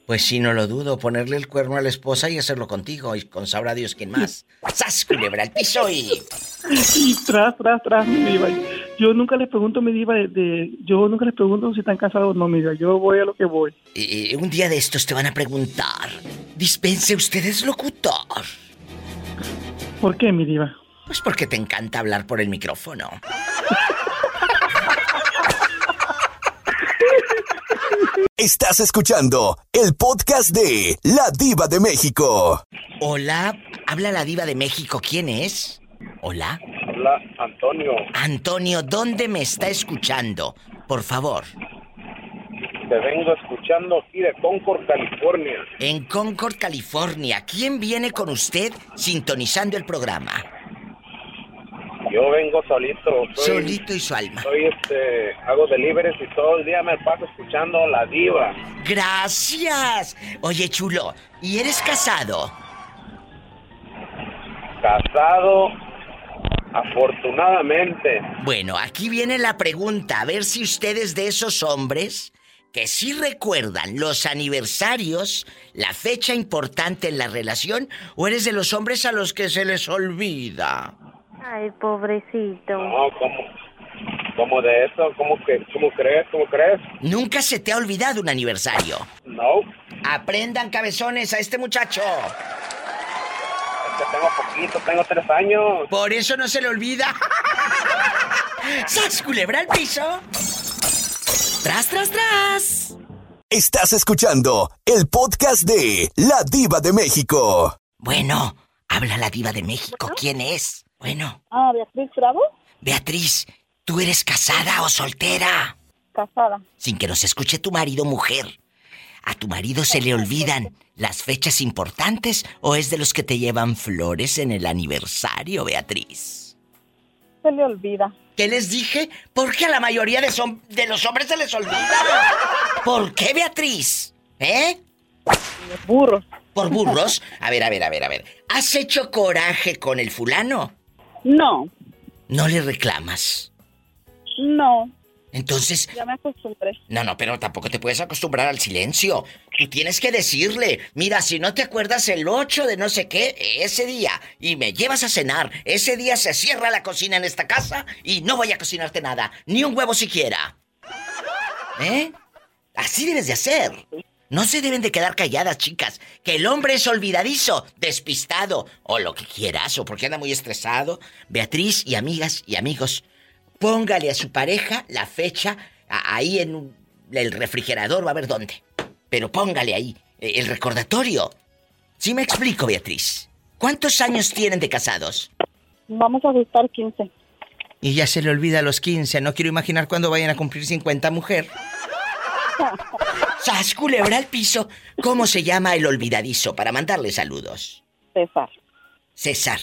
Pues sí, no lo dudo, ponerle el cuerno a la esposa y hacerlo contigo y con sabrá Dios quién más. ¡Sas, culebra al piso y... Y tras, tras, tras, mi diva. Yo nunca les pregunto, mi diva, de, de- yo nunca les pregunto si están casados o no, mi diva. Yo voy a lo que voy. Eh, un día de estos te van a preguntar, dispense, ¿usted es locutor? ¿Por qué, mi diva? Pues porque te encanta hablar por el micrófono. Estás escuchando el podcast de La Diva de México. Hola, habla la diva de México, ¿quién es? Hola. Hola, Antonio. Antonio, ¿dónde me está escuchando? Por favor. te vengo escuchando aquí de Concord, California. En Concord, California. ¿Quién viene con usted sintonizando el programa? Yo vengo solito. Soy, Solito y su alma. Soy este, hago deliveries y todo el día me paso escuchando La Diva. Gracias. Oye, chulo, ¿y eres casado? Casado, afortunadamente. Bueno, aquí viene la pregunta, a ver si ustedes de esos hombres que sí recuerdan los aniversarios, la fecha importante en la relación, o eres de los hombres a los que se les olvida. Ay, pobrecito. No, ¿cómo? ¿Cómo de eso? ¿Cómo, que, ¿Cómo crees? ¿Cómo crees? Nunca se te ha olvidado un aniversario. No. Aprendan cabezones a este muchacho. Es que tengo poquito, tengo tres años. Por eso no se le olvida. ¡Sas, culebra al piso! ¡Tras, tras, tras! Estás escuchando el podcast de La Diva de México. Bueno, habla la diva de México. ¿Quién es? Bueno, Ah, Beatriz Bravo, Beatriz, ¿tú eres casada o soltera? casada. Sin que nos escuche tu marido, mujer. ¿A tu marido se le olvidan las fechas importantes o es de los que te llevan flores en el aniversario, Beatriz? Se le olvida. ¿Qué les dije? Porque a la mayoría de, de los hombres se les olvida. ¿Por qué, Beatriz? ¿Eh? Burros. ¿Por burros? A ver, a ver, a ver, a ver. ¿Has hecho coraje con el fulano? No, ¿No le reclamas? no, Entonces, ya me acostumbré. No, no, pero tampoco te puedes acostumbrar al silencio. Tú tienes que decirle, mira, si no te acuerdas el 8 de no sé qué, ese día, y me llevas a cenar, ese día se cierra la cocina en esta casa y no voy a cocinarte nada, ni un huevo siquiera. ¿Eh? Así debes de hacer. No se deben de quedar calladas, chicas. Que el hombre es olvidadizo, despistado, o lo que quieras, o porque anda muy estresado. Beatriz y amigas y amigos, póngale a su pareja la fecha ahí en el refrigerador, va a ver dónde. Pero póngale ahí eh, el recordatorio. ¿Sí me explico, Beatriz? ¿Cuántos años tienen de casados? Vamos a gustar 15. Y ya se le olvida a los 15. No quiero imaginar cuándo vayan a cumplir 50, mujer. ¡Sas, culebra al piso! ¿Cómo se llama el olvidadizo para mandarle saludos? César. César,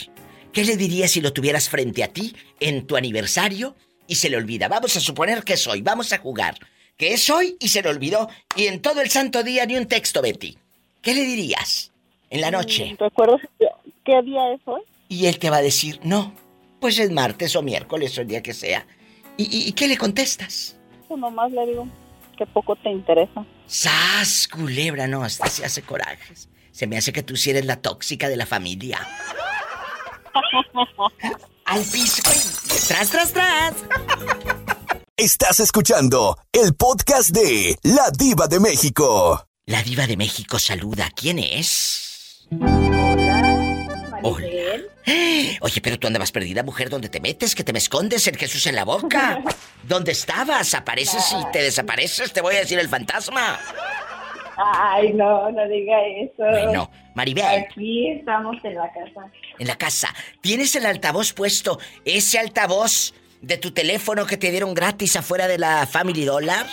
¿qué le dirías si lo tuvieras frente a ti en tu aniversario y se le olvida? Vamos a suponer que es hoy, vamos a jugar. Que es hoy y se le olvidó. Y en todo el santo día ni un texto, Betty. ¿Qué le dirías? En la noche. ¿Recuerdas qué, qué día es hoy? Y él te va a decir, no, pues es martes o miércoles o el día que sea. ¿Y, y- y qué le contestas? Pues nomás le digo que poco te interesa. ¡Sas, culebra! No, hasta se hace corajes. Se me hace que tú sí eres la tóxica de la familia. Al piso y tras, tras, tras. Estás escuchando el podcast de La Diva de México. La diva de México saluda. ¿Quién es? Hola. Oye, pero tú andabas perdida, mujer. ¿Dónde te metes? ¿Que te me escondes el Jesús en la boca? ¿Dónde estabas? ¿Apareces y te desapareces? Te voy a decir el fantasma. Ay, no, no diga eso. Bueno, Maribel. Aquí estamos en la casa. En la casa. ¿Tienes el altavoz puesto? ¿Ese altavoz de tu teléfono que te dieron gratis afuera de la Family Dollar?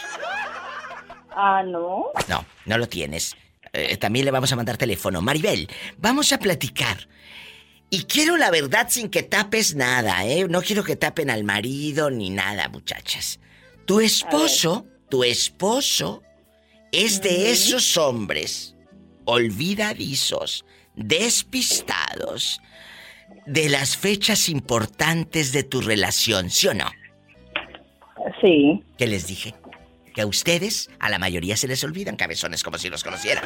Ah, no. No, no lo tienes. Eh, también le vamos a mandar teléfono. Maribel, vamos a platicar. Y quiero la verdad sin que tapes nada, ¿eh? No quiero que tapen al marido ni nada, muchachas. Tu esposo, tu esposo, es de esos hombres olvidadizos, despistados, de las fechas importantes de tu relación, ¿sí o no? Sí. ¿Qué les dije? Que a ustedes, a la mayoría se les olvidan cabezones como si los conocieran.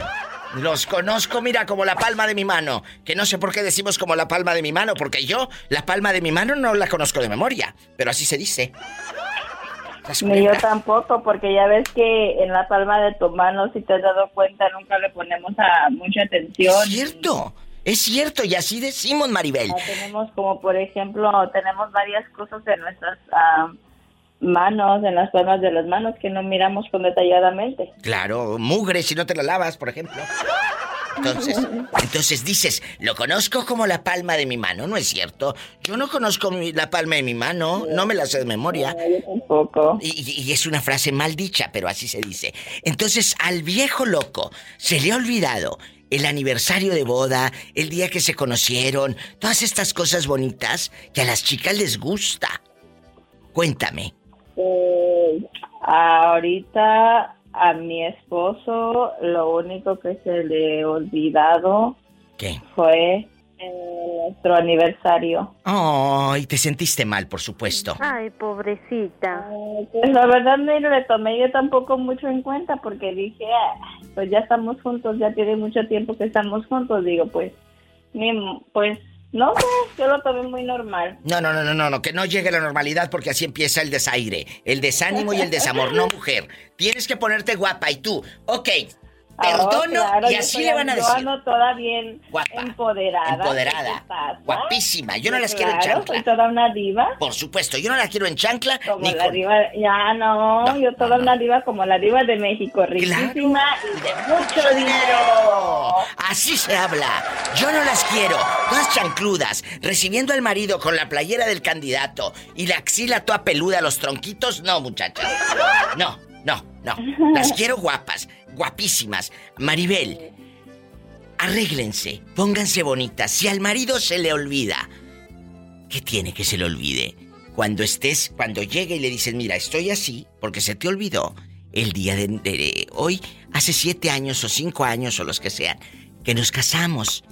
Los conozco, mira, como la palma de mi mano. Que no sé por qué decimos como la palma de mi mano, porque yo la palma de mi mano no la conozco de memoria, pero así se dice. Ni yo tampoco, porque ya ves que en la palma de tu mano, si te has dado cuenta, nunca le ponemos a mucha atención. Es cierto, es cierto, y así decimos, Maribel. Ah, tenemos como, por ejemplo, tenemos varias cosas en nuestras ah, manos, en las palmas de las manos, que no miramos con detalladamente. Claro, mugre si no te la lavas, por ejemplo. Entonces, entonces dices, lo conozco como la palma de mi mano, ¿no es cierto? Yo no conozco la palma de mi mano, no me la sé de memoria. tampoco. Y, y es una frase mal dicha, pero así se dice. Entonces, al viejo loco se le ha olvidado el aniversario de boda, el día que se conocieron, todas estas cosas bonitas que a las chicas les gusta. Cuéntame. Eh, ahorita a mi esposo lo único que se le olvidado fue eh, nuestro aniversario. Oh, y te sentiste mal, por supuesto. Ay, pobrecita. Pues la verdad no le tomé yo tampoco mucho en cuenta porque dije, ah, pues ya estamos juntos, ya tiene mucho tiempo que estamos juntos. Digo, pues, ni- pues no sé, yo lo tomé muy normal. No, no, no, no, no, no, que no llegue la normalidad porque así empieza el desaire, el desánimo y el desamor. No, mujer. Tienes que ponerte guapa y tú, ok, perdono Ah, claro, y así le van a decir. toda bien Guapa. empoderada. Empoderada. Guapísima. Yo no las quiero en chancla. soy toda una diva. Por supuesto, yo no la quiero en chancla Como ni la con... diva, ya no, yo toda una diva como la diva de México, riquísima y de mucho dinero. Así se habla. Yo no las quiero. Todas chancludas, recibiendo al marido con la playera del candidato y la axila toda peluda, los tronquitos. No, muchachas. No, no, no. Las quiero guapas, guapísimas. Maribel, arréglense, pónganse bonitas. Si al marido se le olvida, ¿qué tiene que se le olvide? Cuando estés, cuando llegue y le dices, mira, estoy así porque se te olvidó el día de, hoy, hace siete años o cinco años o los que sean, que nos casamos.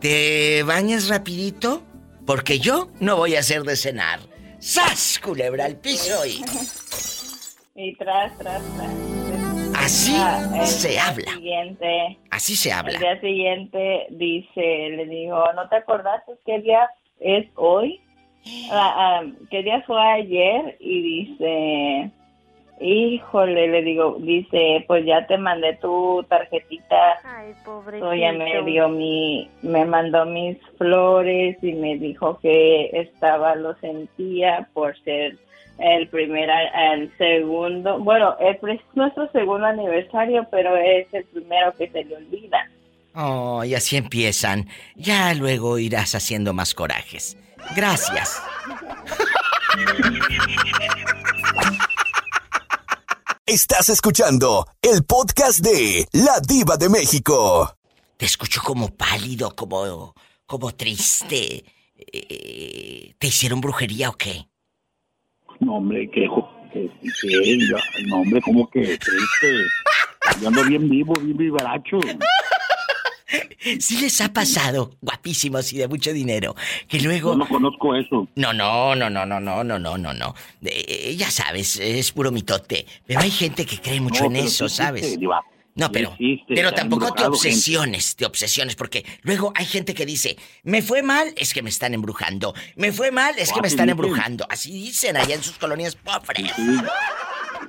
¿Te bañas rapidito? Porque yo no voy a hacer de cenar. ¡Sas, culebra al piso y... Y tras, tras, tras. Así Ah, el se habla. Siguiente, Así se el habla. día siguiente dice, le digo, ¿no te acordaste qué día es hoy? Ah, ah, ¿Qué día fue ayer? Y dice, híjole, le digo, dice, pues ya te mandé tu tarjetita. Ay, pobrecito. Me dio mi, me mandó mis flores y me dijo que estaba, lo sentía por ser el primer, el segundo, bueno, es nuestro segundo aniversario, pero es el primero que se le olvida. Oh, y así empiezan. Ya luego irás haciendo más corajes. Gracias. Estás escuchando el podcast de La Diva de México. Te escucho como pálido, como, como triste. Eh, ¿Te hicieron brujería o qué? No, hombre, que, que, que- no, hombre, como que triste. Yo ando bien vivo, bien vivaracho. Sí les ha pasado, guapísimos y de mucho dinero, que luego... Yo no conozco eso. No, no, no, no, no, no, no, no, no, no. Eh, ya sabes, es puro mitote. Pero hay gente que cree mucho No, en eso, ¿sabes? Diva. No, Sí pero, existe, pero tampoco te embrujado, gente. obsesiones, te obsesiones, porque luego hay gente que dice, me fue mal, es que me están embrujando, me fue mal, es que me sí están dicen. embrujando. Así dicen allá en sus colonias pobres. Sí.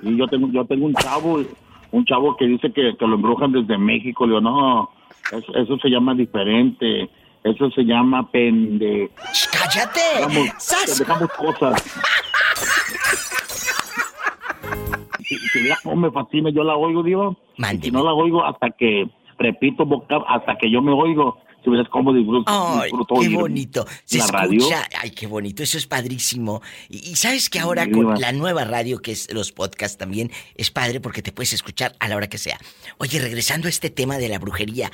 Y yo tengo, yo tengo un chavo, un chavo que dice que, que lo embrujan desde México. Le digo, no, eso, eso se llama diferente. Eso se llama pende. ¡Cállate! Dejamos, ¡Sas! dejamos cosas. Si, si mira cómo me fascina, yo la oigo, digo. Si no la oigo hasta que, repito, boca, hasta que yo me oigo. Si vieras cómo disfruto, Ay, disfruto qué oír bonito. Se la escucha. radio. Ay, qué bonito. Eso es padrísimo. Y, y sabes que ahora Sí, con va. la nueva radio, que es los podcasts también, es padre porque te puedes escuchar a la hora que sea. Oye, regresando a este tema de la brujería,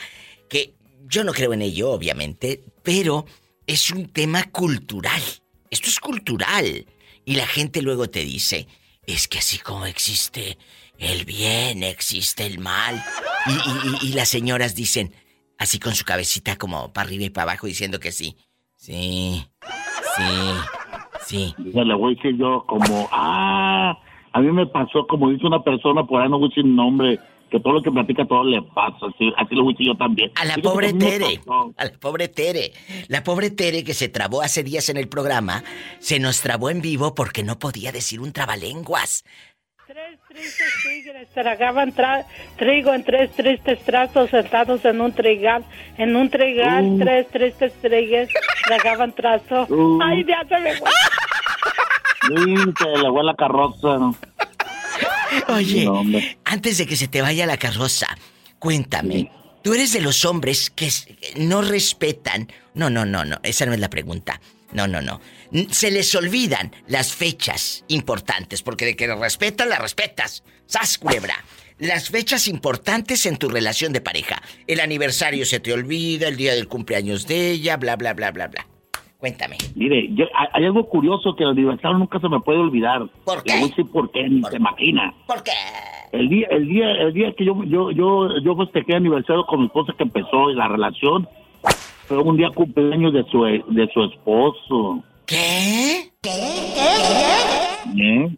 que yo no creo en ello, obviamente, pero es un tema cultural. Esto es cultural. Y la gente luego te dice, es que así como existe el bien, existe el mal. Y, y- y- las señoras dicen, así con su cabecita como para arriba y para abajo, diciendo que sí. Sí, sí, sí. Ya voy a decir yo como, ah, a mí me pasó, como dice una persona por ahí, no voy decir nombre, que todo lo que platica todo le pasa, así, así lo yo también. A la Fíjate pobre Tere. A la pobre Tere. La pobre Tere que se trabó hace días en el programa, se nos trabó en vivo porque no podía decir un trabalenguas. Tristes tigres tragaban tra- trigo en tres tristes trazos sentados en un trigal. En un trigal, Uh. tres tristes tigres tragaban trazo. Uh. Ay, ya se me fue. Sí, se le fue la carroza. Oye, No, antes de que se te vaya la carroza, cuéntame, Tú eres de los hombres que no respetan. No, no, no, no. Esa no es la pregunta. No, no, no. Se les olvidan las fechas importantes, porque de que las respetas, las respetas. ¡Sas, culebra! Las fechas importantes en tu relación de pareja. El aniversario se te olvida, el día del cumpleaños de ella, bla, bla, bla, bla, bla. Cuéntame. Mire, yo- hay, hay algo curioso que el aniversario nunca se me puede olvidar. ¿Por qué? No sé por qué, ni se imagina. ¿Por qué? El día, el día, el día que yo, yo, yo, yo festejé aniversario con mi esposa que empezó la relación, fue un día cumpleaños de su, de su esposo. ¿Qué? ¿Eh?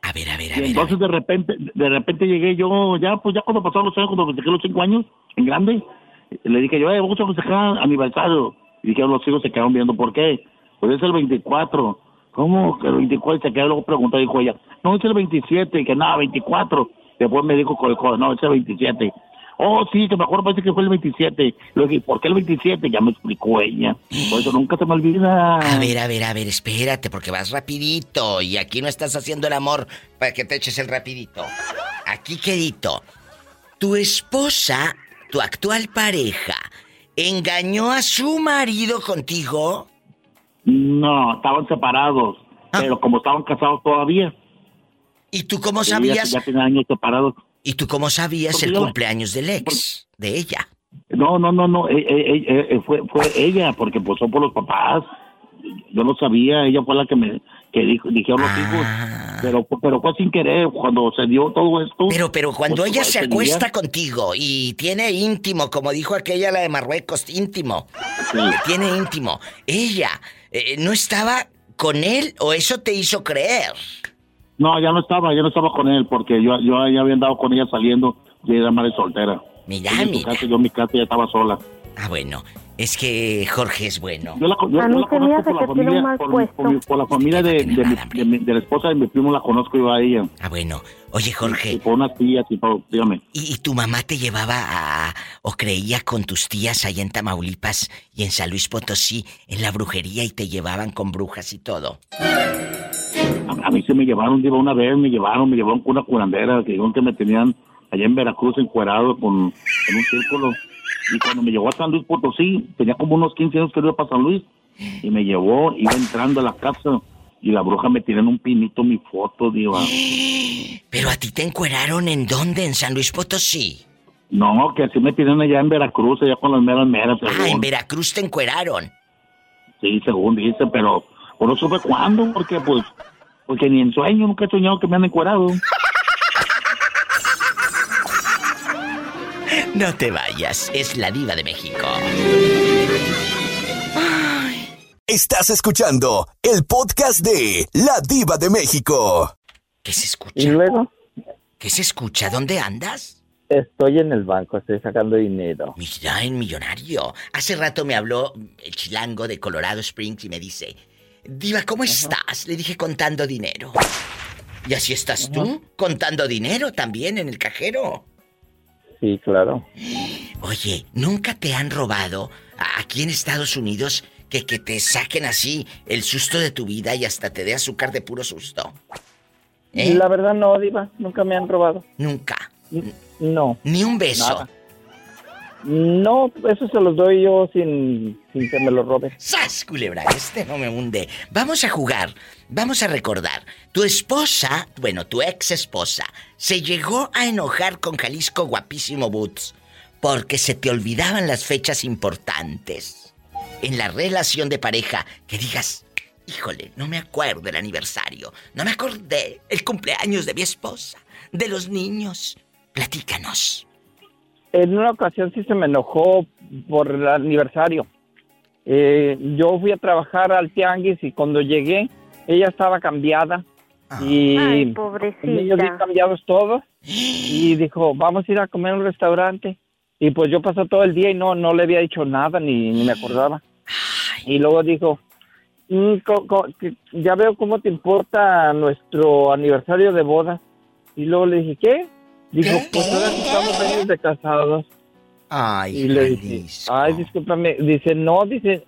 A ver, a ver, a ver. Entonces de repente, de repente llegué yo, ya, pues ya cuando pasaron los años, cuando festejé los cinco años, en grande, le dije yo, eh, vamos a festejar aniversario. Y dijeron los hijos se quedaron viendo, ¿por qué? Pues es el 24. ¿Cómo que el 24? Y se quedó luego preguntó, dijo ella, no, es el 27. Y que nada, 24. Después me dijo no, es el 27. Oh, sí, que mejor parece que fue el 27. Le dije, ¿por qué el 27? Ya me explicó ella. Por eso nunca se me olvida. A ver, a ver, a ver, espérate, porque vas rapidito y aquí no estás haciendo el amor para que te eches el rapidito. Aquí, quedito, tu esposa, tu actual pareja, engañó a su marido contigo. No, estaban separados. Pero como estaban casados todavía. ¿Y tú cómo sabías? Ya tenían años separados. ¿Y tú cómo sabías Porque el yo- cumpleaños del ex, de ella? No, no, no, no, eh, eh, eh, eh, fue, fue ella, porque pues son por los papás. Yo no sabía, ella fue la que me que dijo, dijeron los hijos. Pero, pero fue sin querer, cuando se dio todo esto. Pero, pero cuando pues, ella se acuesta día- contigo y tiene íntimo, como dijo aquella la de Marruecos, íntimo, Sí. tiene íntimo, ella eh, no estaba con él o eso te hizo creer. No, ya no estaba, ya no estaba con él, porque yo, yo ya había andado con ella saliendo y era madre soltera. Mira, Ella en mira. casa, yo en mi casa ya estaba sola. Ah, bueno, es que Jorge es bueno. Yo la, yo- A yo mí la se me hace conozco por la que tiene un familia, mal por, por por la familia de, de mi- de mi- de la esposa de mi primo la conozco yo a ella. Ah, bueno. Oye, Jorge. Y por unas tías y todo, dígame. ¿Y, y tu mamá te llevaba a... o creía con tus tías allá en Tamaulipas y en San Luis Potosí en la brujería y te llevaban con brujas y todo? A, a mí se me llevaron, digo, una vez me llevaron, me llevaron con una curandera que dijeron que me tenían allá en Veracruz encuerado con, en un círculo. Y cuando me llevó a San Luis Potosí, tenía como unos 15 años que iba para San Luis, y me llevó, iba entrando a la casa, y la bruja me tiró en un pinito mi foto, digo. Pero a ti te encueraron en dónde? ¿En San Luis Potosí? No, que así me tienen allá en Veracruz, allá con las meras meras. Ah, según. en Veracruz te encueraron. Sí, según dice, pero no supe cuándo, porque pues, porque ni en sueño nunca he soñado que me han encuerado. No te vayas, es la diva de México. Estás escuchando el podcast de La Diva de México. ¿Qué se escucha? Y luego ¿Qué se escucha? ¿Dónde andas? estoy en el banco, estoy sacando dinero. Mira, en millonario. Hace rato me habló el chilango de Colorado Springs y me dice, Diva, ¿cómo estás? Le dije contando dinero. ¿Y así estás tú? ¿Contando dinero también en el cajero? Sí, claro. Oye, ¿nunca te han robado aquí en Estados Unidos que, que te saquen así el susto de tu vida y hasta te dé azúcar de puro susto? ¿Eh? La verdad no, Diva, nunca me han robado. Nunca. No. Ni un beso. Nada. No, eso se los doy yo sin, sin que me lo roben. ¡Sas, culebra! Este no me hunde. Vamos a jugar. Vamos a recordar. Tu esposa, bueno, tu ex esposa, se llegó a enojar con Jalisco Guapísimo Boots porque se te olvidaban las fechas importantes en la relación de pareja. Que digas, híjole, no me acuerdo el aniversario, no me acordé el cumpleaños de mi esposa, de los niños. Platícanos. En una ocasión sí se me enojó por el aniversario. Eh, yo fui a trabajar al tianguis y cuando llegué, ella estaba cambiada. Y Ay, los pobrecita. niños bien cambiados todos. Y dijo, vamos a ir a comer a un restaurante. Y pues yo pasé todo el día y no, no le había dicho nada, ni, ni me acordaba. Y luego dijo, "Mm, ya veo cómo te importa nuestro aniversario de boda. Y luego le dije, ¿qué? Dijo, pues ahora que estamos años de casados. Ay, Y le dije, ay, discúlpame. Dice, no, dice,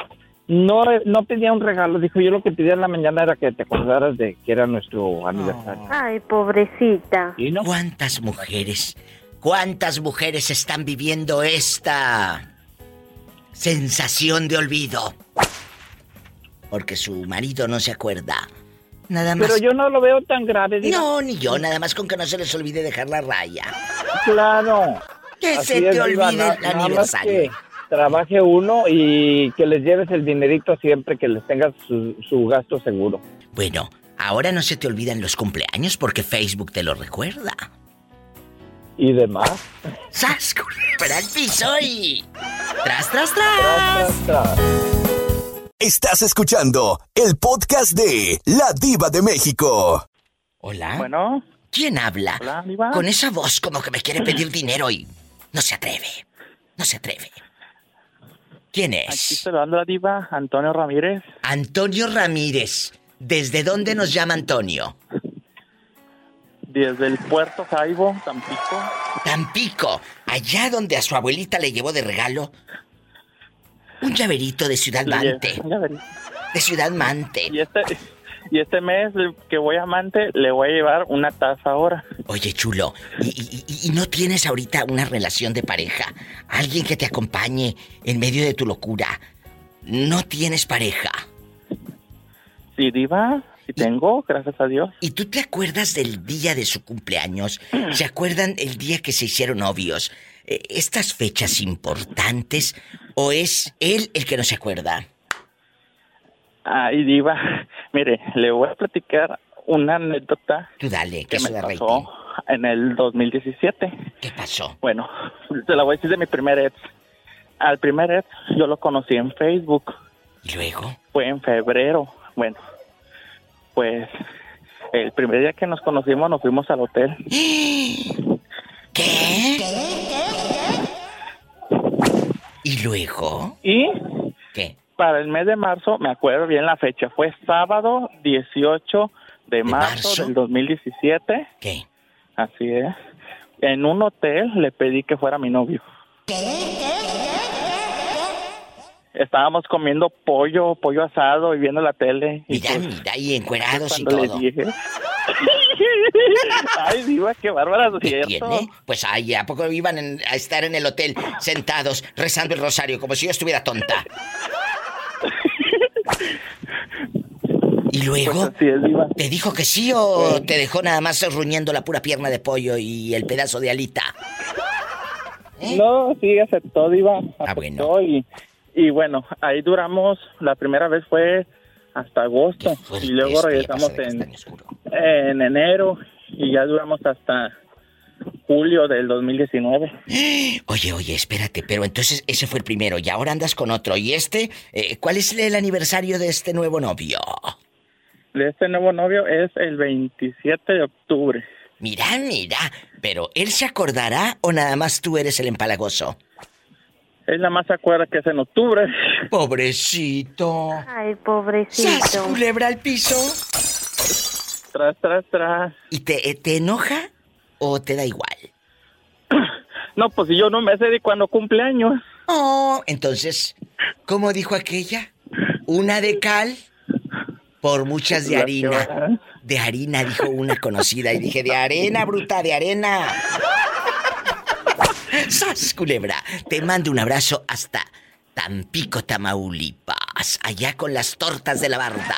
no, no pedía un regalo. Dijo, yo lo que pedía en la mañana era que te acordaras de que era nuestro aniversario. Ay, pobrecita. ¿Cuántas mujeres, ¿Cuántas mujeres están viviendo esta sensación de olvido? Porque su marido no se acuerda. Nada más. Pero yo no lo veo tan grave. diva. No, ni yo, nada más con que no se les olvide dejar la raya. Claro. Que Así se te olvide el nada aniversario. Trabaje uno y que les lleves el dinerito siempre que les tengas su, su gasto seguro. Bueno, ahora no se te olvidan los cumpleaños porque Facebook te lo recuerda. Y demás. ¡Sas! Para el piso y... ¡Tras, tras, tras! Tras, tras, tras. Estás escuchando el podcast de La Diva de México. Hola. Bueno. ¿Quién habla? Hola, Diva. Con esa voz como que me quiere pedir dinero y no se atreve. No se atreve. ¿Quién Aquí es? saludando a la diva, Antonio Ramírez. Antonio Ramírez. ¿Desde dónde nos llama Antonio? Desde el puerto Jaibo, Tampico. Tampico, allá donde a su abuelita le llevó de regalo un llaverito de Ciudad Mante. un llaverito. De Ciudad Mante. Y este, y este mes que voy a Mante, le voy a llevar una taza ahora. Oye, chulo, ¿y, y- y- y no tienes ahorita una relación de pareja? ¿Alguien que te acompañe en medio de tu locura? ¿No tienes pareja? Sí, diva, sí tengo, gracias a Dios. ¿Y tú te acuerdas del día de su cumpleaños? ¿Se acuerdan el día que se hicieron novios? Eh, ¿Estas fechas importantes? ¿O es él el que no se acuerda? Ay, diva, mire, le voy a platicar una anécdota Tú dale, que me pasó en el 2017. ¿Qué pasó? Bueno, se la voy a decir de mi primer ex. Al primer ex yo lo conocí en Facebook. ¿Y luego? Fue en febrero. Bueno, pues el primer día que nos conocimos nos fuimos al hotel. ¿Qué? ¿Y luego? Y ¿Qué? Para el mes de marzo, me acuerdo bien la fecha, fue sábado 18 de, marzo, marzo? del 2017. ¿Qué? Así es. En un hotel le pedí que fuera mi novio. Estábamos comiendo pollo, pollo asado y viendo la tele. Y pues, mira, y encuerados y cuando le todo. dije- Ay, diva, qué bárbara, ¿Qué ¿cierto? tiene? Pues ay, ¿a poco iban en- a estar en el hotel sentados rezando el rosario como si yo estuviera tonta? ¿Y luego? Pues es. ¿Te dijo que sí o te dejó nada más ruñendo la pura pierna de pollo y el pedazo de alita? No, sí, aceptó, Diva. Ah, Aceptó y, y bueno, ahí duramos, la primera vez fue hasta agosto y luego esto ya regresamos en enero y ya duramos hasta julio del 2019. Oye, oye, espérate, pero entonces ese fue el primero y ahora andas con otro. ¿Y este? eh, ¿Cuál es el aniversario de este nuevo novio? De este nuevo novio es el 27 de octubre. Mira, mira, pero ¿él se acordará o nada más tú eres el empalagoso? Él nada más se acuerda que es en octubre. Pobrecito. Ay, pobrecito. ¡Sas, culebra al piso! Tras, tras, tras. ¿Y te, eh, te enoja o te da igual? No, pues si yo no me sé de cuando cumpleaños. Oh, entonces, ¿cómo dijo aquella? Una de cal por muchas de harina. De harina, dijo una conocida. Y dije, de arena, bruta, de arena. ¡Sas, culebra! Te mando un abrazo hasta Tampico, Tamaulipas. Allá con las tortas de la barda.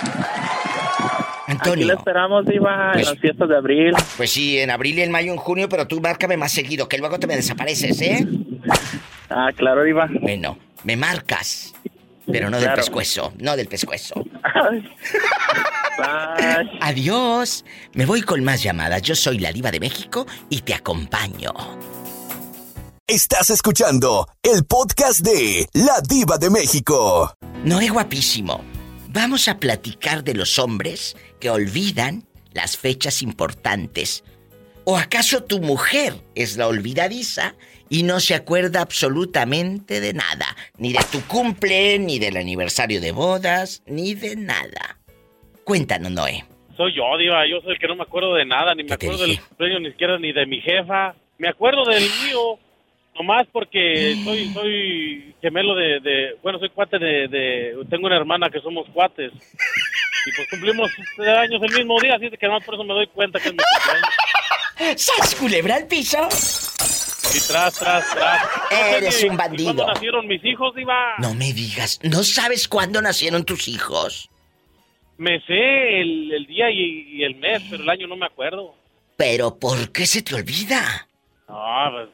Aquí Antonio. la esperamos, Diva, Pues- en las fiestas de abril. Pues sí, en abril, en mayo, en junio, pero tú márcame más seguido, que luego te me desapareces, ¿eh? Ah, claro, Diva. Bueno, me marcas. Pero no del pescuezo, no del pescuezo. Bye. Adiós. Me voy con más llamadas. Yo soy la diva de México y te acompaño. Estás escuchando el podcast de La Diva de México. Noé guapísimo. Vamos a platicar de los hombres que olvidan las fechas importantes. ¿O acaso tu mujer es la olvidadiza y no se acuerda absolutamente de nada? Ni de tu cumple, ni del aniversario de bodas, ni de nada. Cuéntanos, Noé. Soy yo, Diva. Yo soy el que no me acuerdo de nada, ni me acuerdo del cumpleaños, ni siquiera ni de mi jefa. Me acuerdo del mío, nomás porque soy soy gemelo de, de- bueno, soy cuate de, de- tengo una hermana que somos cuates. Y pues cumplimos años el mismo día, así que nomás por eso me doy cuenta que es mi cumpleaños. ¡Sas, culebra al piso! Y tras, tras, tras. Eres ¿Y un bandido. ¿Cuándo nacieron mis hijos, Diva? No me digas, ¿no sabes cuándo nacieron tus hijos? Me sé el, el día y, y el mes, pero el año no me acuerdo. Pero ¿por qué se te olvida? No, pues,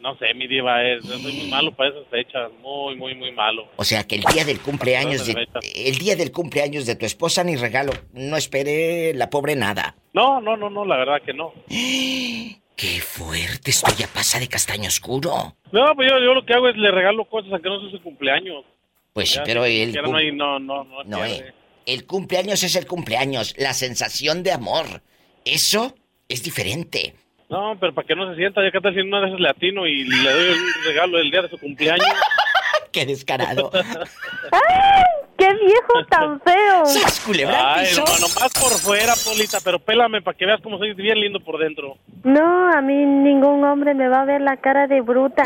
no sé, mi diva, es, soy muy malo para esas fechas, muy, muy, muy malo. O sea que el día del cumpleaños de, el día del cumpleaños de tu esposa ni regalo, no esperé la pobre nada. No, no, no, no, la verdad que no. Qué fuerte, esto ya pasa de castaño oscuro. No, pues yo, yo lo que hago es le regalo cosas a que no sea su cumpleaños. Pues sí, pero el no, hay- no, no, no, No, eh, el cumpleaños es el cumpleaños, la sensación de amor. Eso es diferente. No, pero para que no se sienta, ya que tal si una de esas le atino y le doy un regalo el día de su cumpleaños. Qué descarado. ¡Qué viejo tan feo! ¡Sas, culebra al Ay, piso! hermano, más por fuera, Polita, pero pélame para que veas cómo soy bien lindo por dentro. No, a mí ningún hombre me va a ver la cara de bruta.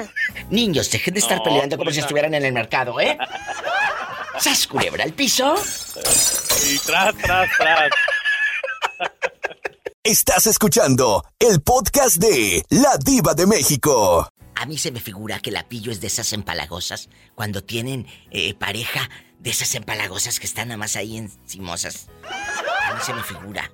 Niños, dejen de estar No, peleando como si estuvieran en el mercado, ¿eh? ¡Sas, culebra al piso! Y tras, tras, tras. Estás escuchando el podcast de La Diva de México. A mí se me figura que la pillo es de esas empalagosas cuando tienen eh, pareja, de esas empalagosas que están nada más ahí encimosas. A mí se me figura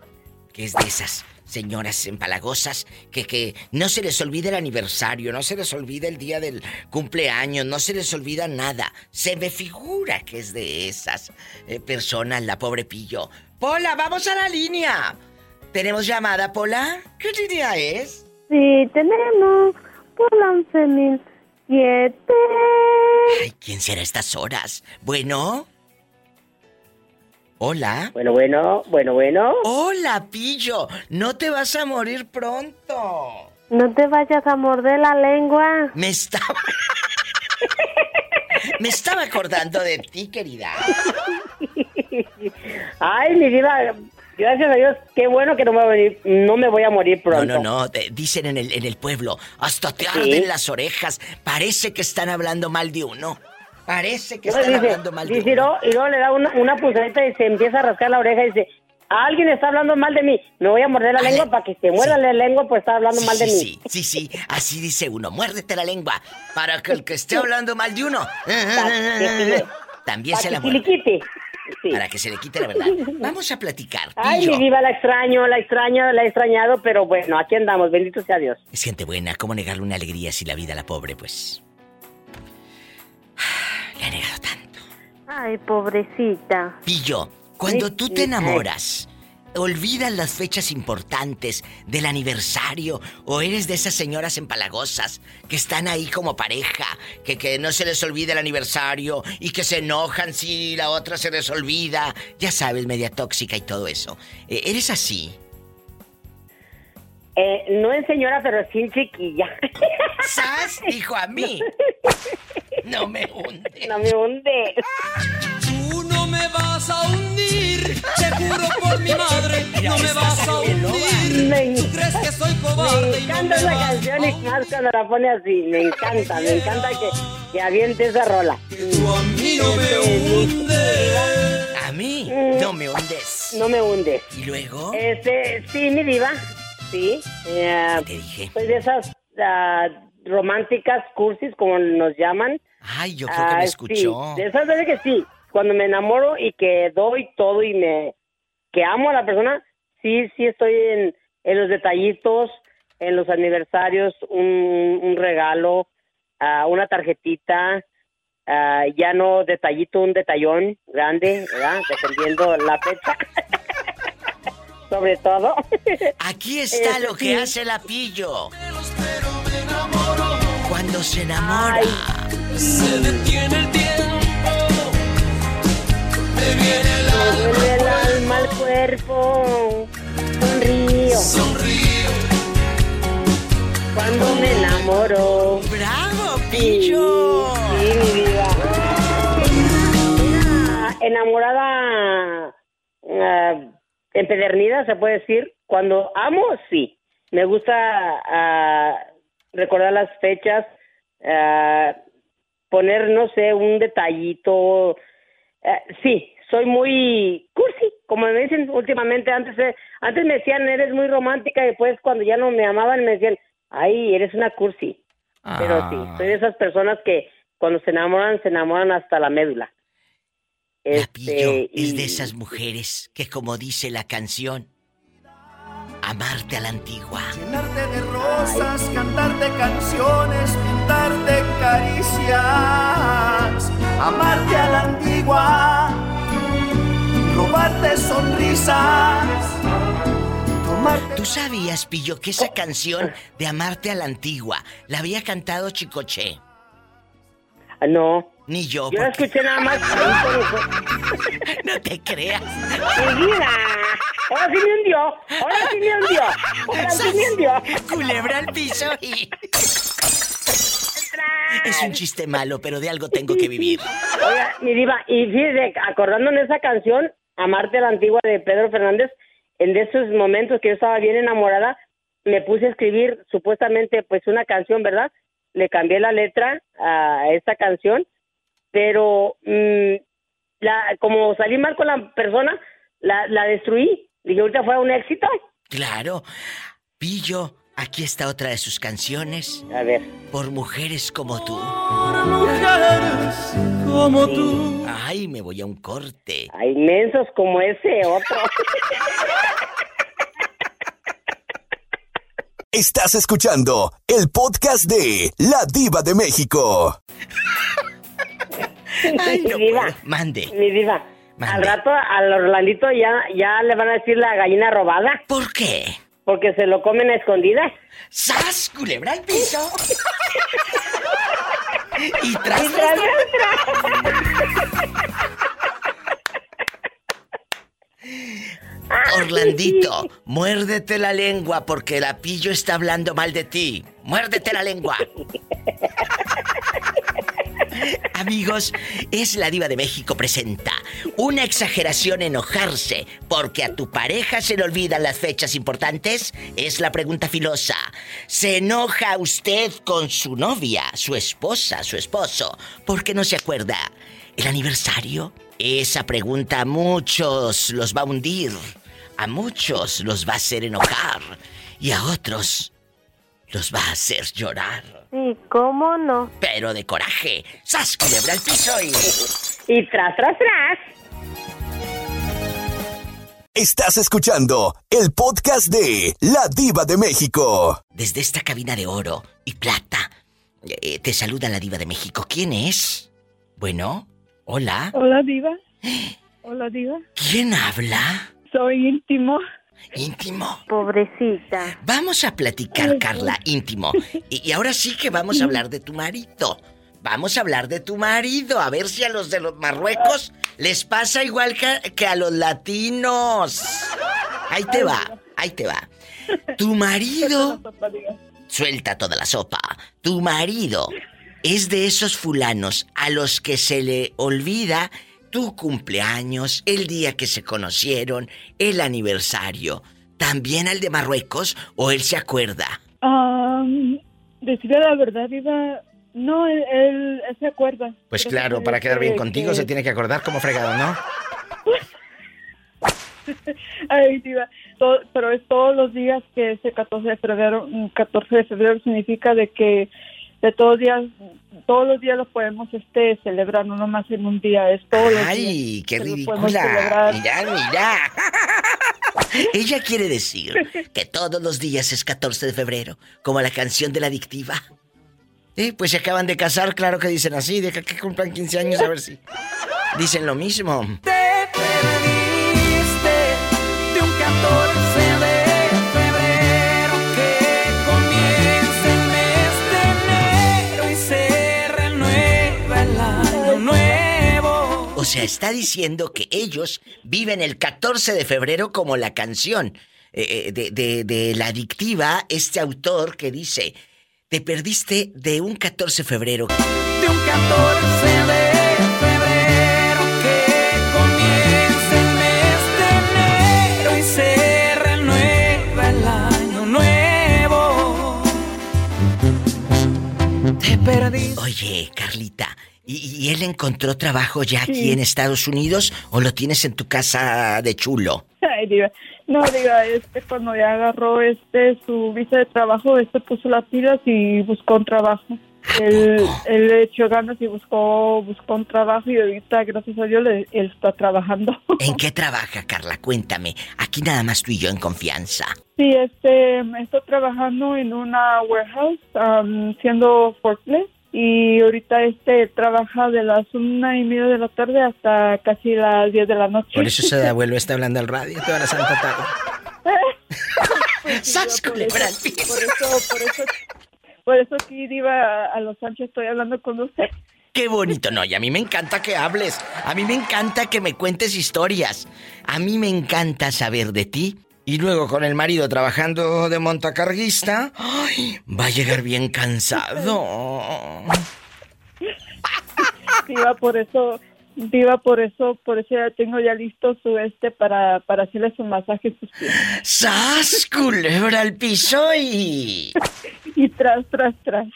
que es de esas señoras empalagosas que, que no se les olvida el aniversario, no se les olvida el día del cumpleaños, no se les olvida nada. Se me figura que es de esas eh, personas, la pobre pillo. Pola, vamos a la línea. ¿Tenemos llamada, Pola? ¿Qué línea es? Sí, tenemos por la 11.007. Ay, ¿quién será a estas horas? Bueno. Hola. Bueno, bueno, bueno, bueno. Hola, Pillo. No te vas a morir pronto. No te vayas a morder la lengua. Me estaba. Me estaba acordando de ti, querida. Ay, mi vida, gracias a Dios, qué bueno que no me voy a, venir- no me voy a morir No, pronto. no, no. te- dicen en el, en el pueblo. Hasta te Sí. arden las orejas. Parece que están hablando mal de uno. Parece que No, están dice, hablando mal de dice, uno. y luego le da una, una pulserita y se empieza a rascar la oreja y dice, alguien está hablando mal de mí, me voy a morder la lengua para que se muerda la lengua, pues está hablando Sí, mal de sí, mí. sí, sí, sí, así dice uno, muérdete la lengua, para que el que esté hablando mal de uno, también se la muerde. Sí. Para que se le quite la verdad. Vamos a platicar, Ay, mi diva, la extraño, la extraño, la he extrañado, pero bueno, aquí andamos, bendito sea Dios. Es gente buena, ¿cómo negarle una alegría si la vida a la pobre, pues? Le ha negado tanto. Ay, pobrecita. Pillo, cuando tú te enamoras, ¿olvidas las fechas importantes del aniversario? ¿O eres de esas señoras empalagosas que están ahí como pareja, que, que no se les olvida el aniversario y que se enojan si la otra se les olvida? Ya sabes, media tóxica y todo eso. Eh, ¿Eres así? Eh, no es señora, pero sí chiquilla. ¿Sas? Dijo a mí. No me hunde. No me hunde. No me vas a hundir, te juro por mi madre, no me vas a hundir. Me, ¿Tú crees que soy cobarde me y no encanta me esa vas canción y más cuando la pone así. Me encanta, me encanta que, que aviente esa rola. Tú a mí no me hundes. A mí no me hundes. No me hundes. ¿Y luego? Este, sí, mi diva. Sí. Eh, te dije? Soy de esas ah, románticas cursis, como nos llaman. Ay, yo creo que me Ah, escuchó. Sí, de esas veces que sí. Cuando me enamoro y que doy todo y me... Que amo a la persona, sí, sí estoy en, en los detallitos, en los aniversarios, un, un regalo, ah, una tarjetita, ah, ya no detallito, un detallón grande, ¿verdad? Dependiendo la fecha. Sobre todo. Aquí está lo que sí. hace la pillo. Cuando se enamora. Se detiene el tiempo, me viene el Me duele el alma al cuerpo, sonrío. Sonrío. Cuando me enamoro. ¡Bravo, pillo! Sí, mi vida. Una enamorada ah, empedernida, se puede decir. Cuando amo, sí. Me gusta ah, recordar las fechas, ah, poner, no sé, un detallito. Ah, sí, soy muy cursi, como me dicen últimamente, antes, eh, antes me decían, eres muy romántica, y después cuando ya no me amaban me decían, ay, eres una cursi. Pero sí, Ah. soy de esas personas que cuando se enamoran, se enamoran hasta la médula. Pillo Este, es y- de esas mujeres que, como dice la canción, amarte a la antigua. Llenarte de rosas, cantarte canciones, pintarte caricias, amarte a la antigua, robarte sonrisas. ¿Tú sabías, Pillo, que esa canción de amarte a la antigua la había cantado Chicoche? Ah, No. Ni yo. Yo la porque- escuché nada más. no te creas. Vida. Ahora sí me hundió. Ahora sí me hundió. Ahora sí me hundió. Culebra al piso y... Es un chiste malo, pero de algo tengo que vivir. Oiga, mi diva, y fíjese, acordándome de esa canción, Amarte a la Antigua de Pedro Fernández, en de esos momentos que yo estaba bien enamorada, me puse a escribir supuestamente pues una canción, ¿verdad? Le cambié la letra a esta canción, pero mm, la, como salí mal con la persona, la, la destruí. Dije, ahorita fue un éxito. Claro. Pillo, aquí está otra de sus canciones. A ver. Por mujeres como tú. Mujeres como tú. Ay, me voy a un corte. Hay mensos como ese otro. Estás escuchando el podcast de La Diva de México. Ay, mi no diva. puedo. Mande. Mi diva. Al rato al Orlandito ya, ya le van a decir la gallina robada. ¿Por qué? Porque se lo comen a escondidas. ¡Sas! Culebra al piso. y tras, Y tras, Orlandito, muérdete la lengua porque la pillo está hablando mal de ti. Muérdete la lengua. Amigos, es la diva de México presenta una exageración enojarse porque a tu pareja se le olvidan las fechas importantes. Es la pregunta filosa. ¿Se enoja usted con su novia, su esposa, su esposo, porque no se acuerda el aniversario? Esa pregunta a muchos los va a hundir, a muchos los va a hacer enojar y a otros los va a hacer llorar. Sí, ¿cómo no? Pero de coraje. ¡Sas, culebra al piso y... Y tras, tras, tras. Estás escuchando el podcast de La Diva de México. Desde esta cabina de oro y plata, eh, te saluda la diva de México. ¿Quién es? Bueno, hola. Hola, Diva. Hola, Diva. ¿Quién habla? Soy íntimo. Íntimo. Pobrecita. Vamos a platicar, Carla, íntimo. Y, y ahora sí que vamos a hablar de tu marido. Vamos a hablar de tu marido. A ver si a los de los Marruecos les pasa igual que, que a los latinos. Ahí te va, ahí te va. Tu marido... Suelta toda la sopa. Tu marido es de esos fulanos a los que se le olvida tu cumpleaños, el día que se conocieron, el aniversario. ¿También al de Marruecos o él se acuerda? Ah, decirle la verdad, Diva. No, él, él- él se acuerda. Pues Pero claro, para quedar bien que- contigo que- se tiene que acordar como fregado, ¿no? Ay, Diva. todo- pero es todos los días que ese 14 de febrero, mm, 14 de febrero significa de que de todos días, todos los días los podemos este celebrar, no nomás en un día, es todos los días. ¡Ay, qué ridícula! Mira, mira. Ella quiere decir que todos los días es 14 de febrero, como la canción de la adictiva. Eh, pues se acaban de casar, claro que dicen así, deja que cumplan 15 años a ver si. Dicen lo mismo. O sea, está diciendo que ellos viven el 14 de febrero como la canción eh, eh, de, de- de la adictiva, este autor que dice, te perdiste de un 14 de febrero. De un 14 de febrero que comienza el mes de enero y se renueva el año nuevo. Te perdí. Oye, Carlita, ¿Y, y él encontró trabajo ya aquí en Estados Unidos o lo tienes en tu casa de chulo? Ay, diva. No, diga, este, cuando ya agarró este su visa de trabajo, este puso las pilas y buscó un trabajo. Él, él le echó ganas y buscó, buscó un trabajo y ahorita, gracias a Dios, le- él está trabajando. ¿En qué trabaja, Carla? Cuéntame. Aquí nada más tú y yo en confianza. Sí, este, estoy trabajando en una warehouse, um, siendo forklift. Y ahorita este trabaja de las una y media de la tarde hasta casi las 10 de la noche. Por eso ese abuelo está hablando al radio toda la santa tarde. ¡Sas, culebra al piso! Por eso, por eso, por eso aquí, Diva, a los Sánchez estoy hablando con usted. Qué bonito, no, y a mí me encanta que hables. A mí me encanta que me cuentes historias. A mí me encanta saber de ti. Y luego con el marido trabajando de montacarguista, ¡ay! va a llegar bien cansado. Diva, por eso, Diva, por eso, por eso ya tengo ya listo su este para, para hacerle su masaje sus pies. ¡Sas, culebra al piso y... Y tras, tras, tras.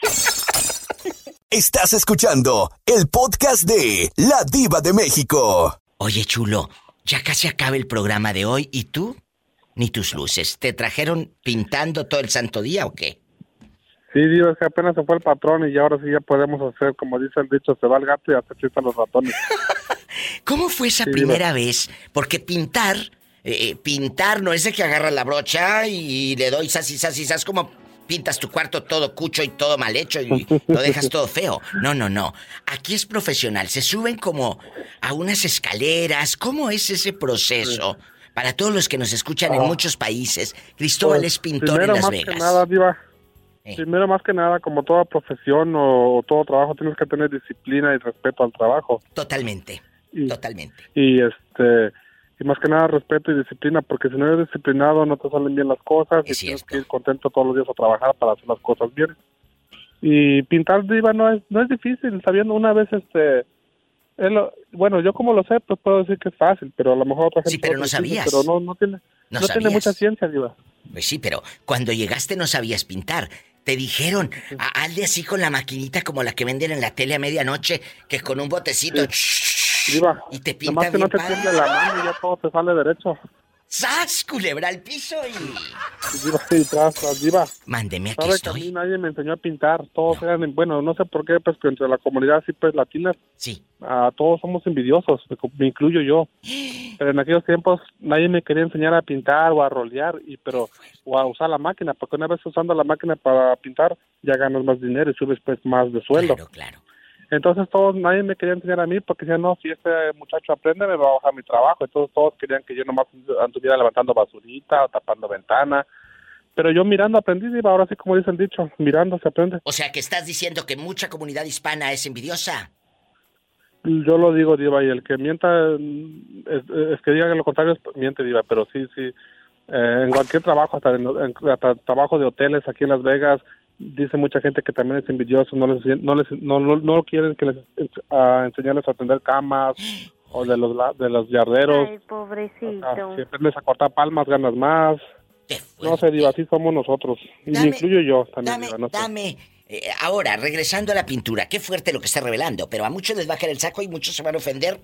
Estás escuchando el podcast de La Diva de México. Oye, chulo, ya casi acaba el programa de hoy y tú ni tus luces. ¿Te trajeron pintando todo el santo día o qué? Sí, digo, es que apenas se fue el patrón y ahora sí ya podemos hacer, como dice el dicho, se va el gato y hasta chistan los ratones. ¿Cómo fue esa Sí, primera vez? Porque pintar, eh, eh, pintar no es de que agarras la brocha y le doy sas y sas y sas como pintas tu cuarto todo cucho y todo mal hecho y lo dejas todo feo. No, no, no. Aquí es profesional. Se suben como a unas escaleras. ¿Cómo es ese proceso? Para todos los que nos escuchan en Ah. muchos países, Cristóbal Pues, es pintor en primero, Las más Vegas. que nada, Diva, Eh. primero más que nada, como toda profesión o, o todo trabajo, tienes que tener disciplina y respeto al trabajo. Totalmente. Y, Totalmente. Y este y más que nada respeto y disciplina, porque si no eres disciplinado no te salen bien las cosas y tienes que ir contento todos los días a trabajar para hacer las cosas bien. Y pintar diva no es no es difícil, sabiendo una vez este es lo- bueno, yo como lo sé, pues puedo decir que es fácil, pero a lo mejor otra gente Sí, pero no sabías. Pero no no tiene No no, tiene sabías. mucha ciencia, diva. Pues sí, pero cuando llegaste no sabías pintar. Te dijeron, "A- hazle así con la maquinita como la que venden en la tele a medianoche, que con un botecito Diva, y te nomás pinta que bien no te la mano y ya todo te sale derecho. ¡Sas! Culebra al piso y... Diva, sí, tras, tras, diva. Mándeme aquí Sabe que a estoy. mí nadie me enseñó a pintar, todos eran, bueno, no sé por qué, pues que entre la comunidad así pues latina, sí. todos somos envidiosos, me, incluyo yo. Pero en aquellos tiempos nadie me quería enseñar a pintar o a rolear, y pero o a usar la máquina, porque una vez usando la máquina para pintar ya ganas más dinero y subes pues más de sueldo. Entonces todos, nadie me quería enseñar a mí porque decían, no, si este muchacho aprende me va a bajar mi trabajo. Entonces todos querían que yo nomás anduviera levantando basurita o tapando ventana. Pero yo mirando aprendí, y ahora sí como dice el dicho, mirando se aprende. O sea que estás diciendo que mucha comunidad hispana es envidiosa. Yo lo digo, Diva, y el que mienta, es, es que diga lo contrario, miente, Diva, pero sí, sí. Eh, en cualquier trabajo, hasta, en, en- hasta trabajo de hoteles aquí en Las Vegas, dice mucha gente que también es envidioso, no les, no les, no, no, no quieren que les a enseñarles a atender camas o de los, la- de los yarderos. Ay, pobrecito. Ah, si aprendes a cortar palmas, ganas más. No sé, Diva, así somos nosotros. Y me incluyo yo también, Dame, Diva, no sé. dame. Eh, ahora, regresando a la pintura, qué fuerte lo que está revelando, pero a muchos les va a caer el saco y muchos se van a ofender.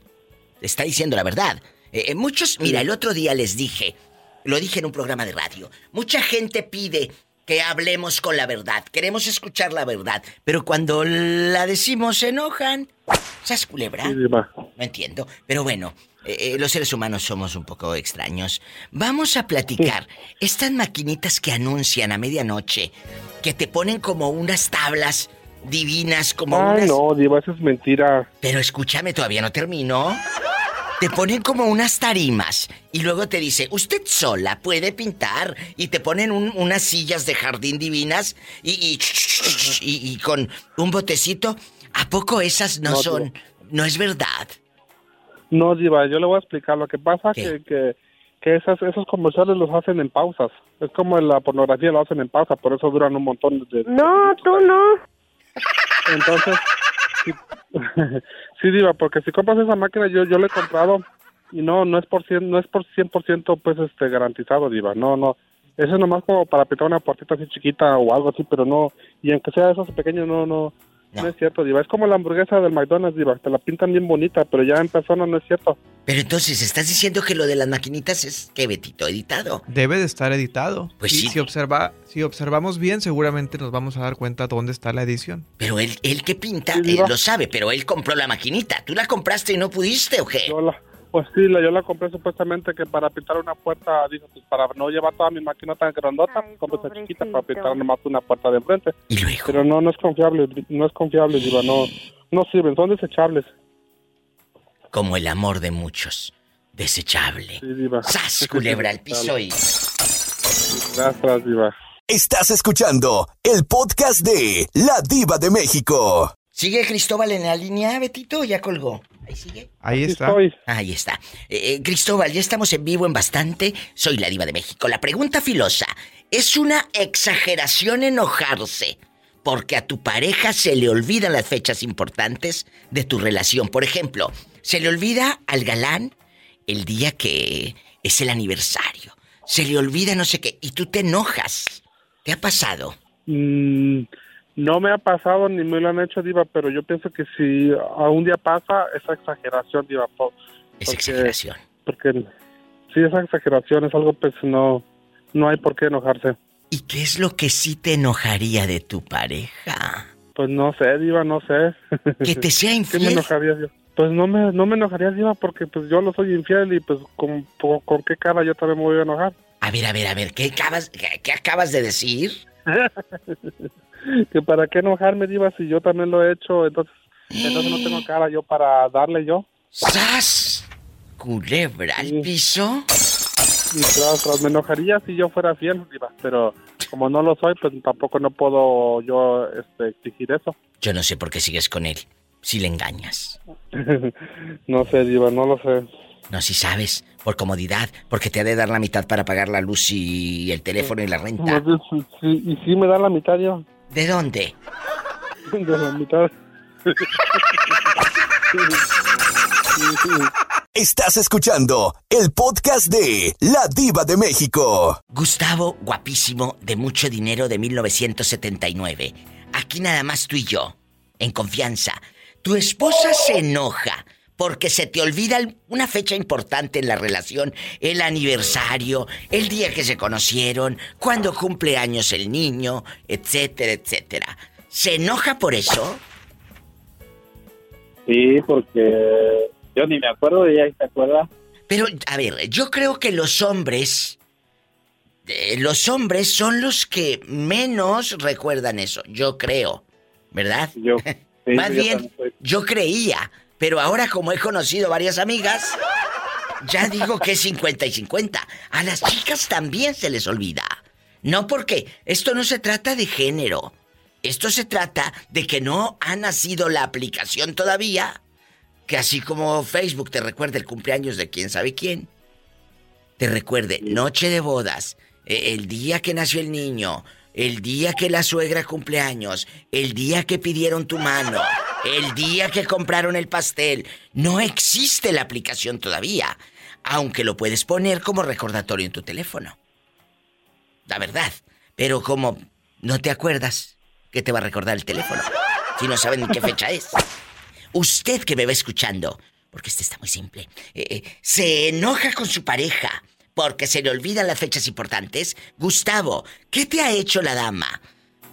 Está diciendo la verdad. Eh, eh, muchos, mira, el otro día les dije, lo dije en un programa de radio, mucha gente pide que hablemos con la verdad, queremos escuchar la verdad, pero cuando la decimos se enojan. ¿Sabes, culebra? Sí. No entiendo. Pero bueno, eh, eh, los seres humanos somos un poco extraños. Vamos a platicar. Estas maquinitas que anuncian a medianoche, que te ponen como unas tablas divinas, como Ay, unas... no, Diva, eso es mentira. Pero escúchame, todavía no termino. Te ponen como unas tarimas y luego te dice, usted sola puede pintar y te ponen un- unas sillas de jardín divinas y, y, y- y con un botecito. ¿A poco esas no, No, son, no es verdad? No, Diva, yo le voy a explicar. Lo que pasa que, que, que esas, esos comerciales los hacen en pausas. Es como la pornografía lo hacen en pausa, por eso duran un montón de... No, tú no. Entonces, sí, Diva, porque si compras esa máquina, yo yo la he comprado y no no es por cien, no es por 100% pues este garantizado, Diva. No, no. Eso es nomás como para pintar una puertita así chiquita o algo así, pero no y aunque sea eso pequeño no no No. es cierto, Diva. Es como la hamburguesa del McDonald's, Diva. Te la pintan bien bonita, pero ya en persona no es cierto. Pero entonces, ¿estás diciendo que lo de las maquinitas es, ¿qué, Betito? ¿Editado? Debe de estar editado. Pues Y sí. Si, observa, si observamos bien, seguramente nos vamos a dar cuenta dónde está la edición. Pero él, él que pinta, él lo sabe, pero él compró la maquinita. ¿Tú la compraste y no pudiste o qué? Yo la, pues sí, la, yo la compré supuestamente que para pintar una puerta, dijo, pues para no llevar toda mi máquina tan grandota, compré esa chiquita para pintar nomás una puerta de enfrente. ¿Y luego? Pero no, no es confiable, no es confiable, Diva, no, no sirven, son desechables. Como el amor de muchos. Desechable. Sí, Diva. ¡Sas, culebra al piso y... Gracias, Diva. Estás escuchando el podcast de La Diva de México. ¿Sigue Cristóbal en la línea, Betito? ¿Ya colgó? Ahí sigue. Ahí está. Ahí está. Eh, eh, Cristóbal, ya estamos en vivo en bastante. Soy la diva de México. La pregunta filosa. ¿Es una exageración enojarse porque a tu pareja se le olvidan las fechas importantes de tu relación? Por ejemplo, se le olvida al galán el día que es el aniversario. Se le olvida no sé qué y tú te enojas. ¿Te ha pasado? Mm, no me ha pasado ni me lo han hecho, Diva, pero yo pienso que si a un día pasa, esa exageración, Diva. po- Es porque- exageración. Porque sí, esa exageración es algo, pues no, no hay por qué enojarse. ¿Y qué es lo que sí te enojaría de tu pareja? Pues no sé, Diva, no sé. ¿Que te sea ¿Qué me infiel? enojaría, Diva? Pues no me, no me enojaría, Diva, porque pues yo no soy infiel y pues con, con, con qué cara yo también me voy a enojar. A ver, a ver, a ver, ¿qué acabas, qué, qué acabas de decir? que para qué enojarme, Diva, si yo también lo he hecho, entonces, entonces no tengo cara yo para darle yo. ¡Sas! Culebra al piso. Y tras, tras me enojaría si yo fuera fiel, Diva, pero como no lo soy, pues tampoco no puedo yo este, exigir eso. Yo no sé por qué sigues con él, si le engañas. no sé, Diva, no lo sé. No, si sabes, por comodidad, porque te ha de dar la mitad para pagar la luz y el teléfono y la renta. Sí, y sí me da la mitad yo. ¿De dónde? De la mitad. Estás escuchando el podcast de La Diva de México. Gustavo, guapísimo, de mucho dinero de 1979. Aquí nada más tú y yo, en confianza. Tu esposa se enoja porque se te olvida una fecha importante en la relación, el aniversario, el día que se conocieron, cuando cumple años el niño, etcétera, etcétera. ¿Se enoja por eso? Sí, porque yo ni me acuerdo de ella, ¿se acuerda? Pero, a ver, yo creo que los hombres. eh, los hombres son los que menos recuerdan eso. Yo creo. ¿Verdad? Yo. sí, Más yo bien, soy- yo creía. Pero ahora, como he conocido varias amigas, ya digo que es 50 y 50. A las chicas también se les olvida. No porque esto no se trata de género. Esto se trata de que no ha nacido la aplicación todavía. Que así como Facebook te recuerda el cumpleaños de quién sabe quién, te recuerde noche de bodas, eh, el día que nació el niño, el día que la suegra cumpleaños, el día que pidieron tu mano, el día que compraron el pastel. No existe la aplicación todavía, aunque lo puedes poner como recordatorio en tu teléfono. La verdad. Pero como no te acuerdas, ¿qué te va a recordar el teléfono? Si no saben qué fecha es. Usted que me va escuchando, porque este está muy simple, eh, eh, se enoja con su pareja porque se le olvidan las fechas importantes. Gustavo, ¿qué te ha hecho la dama?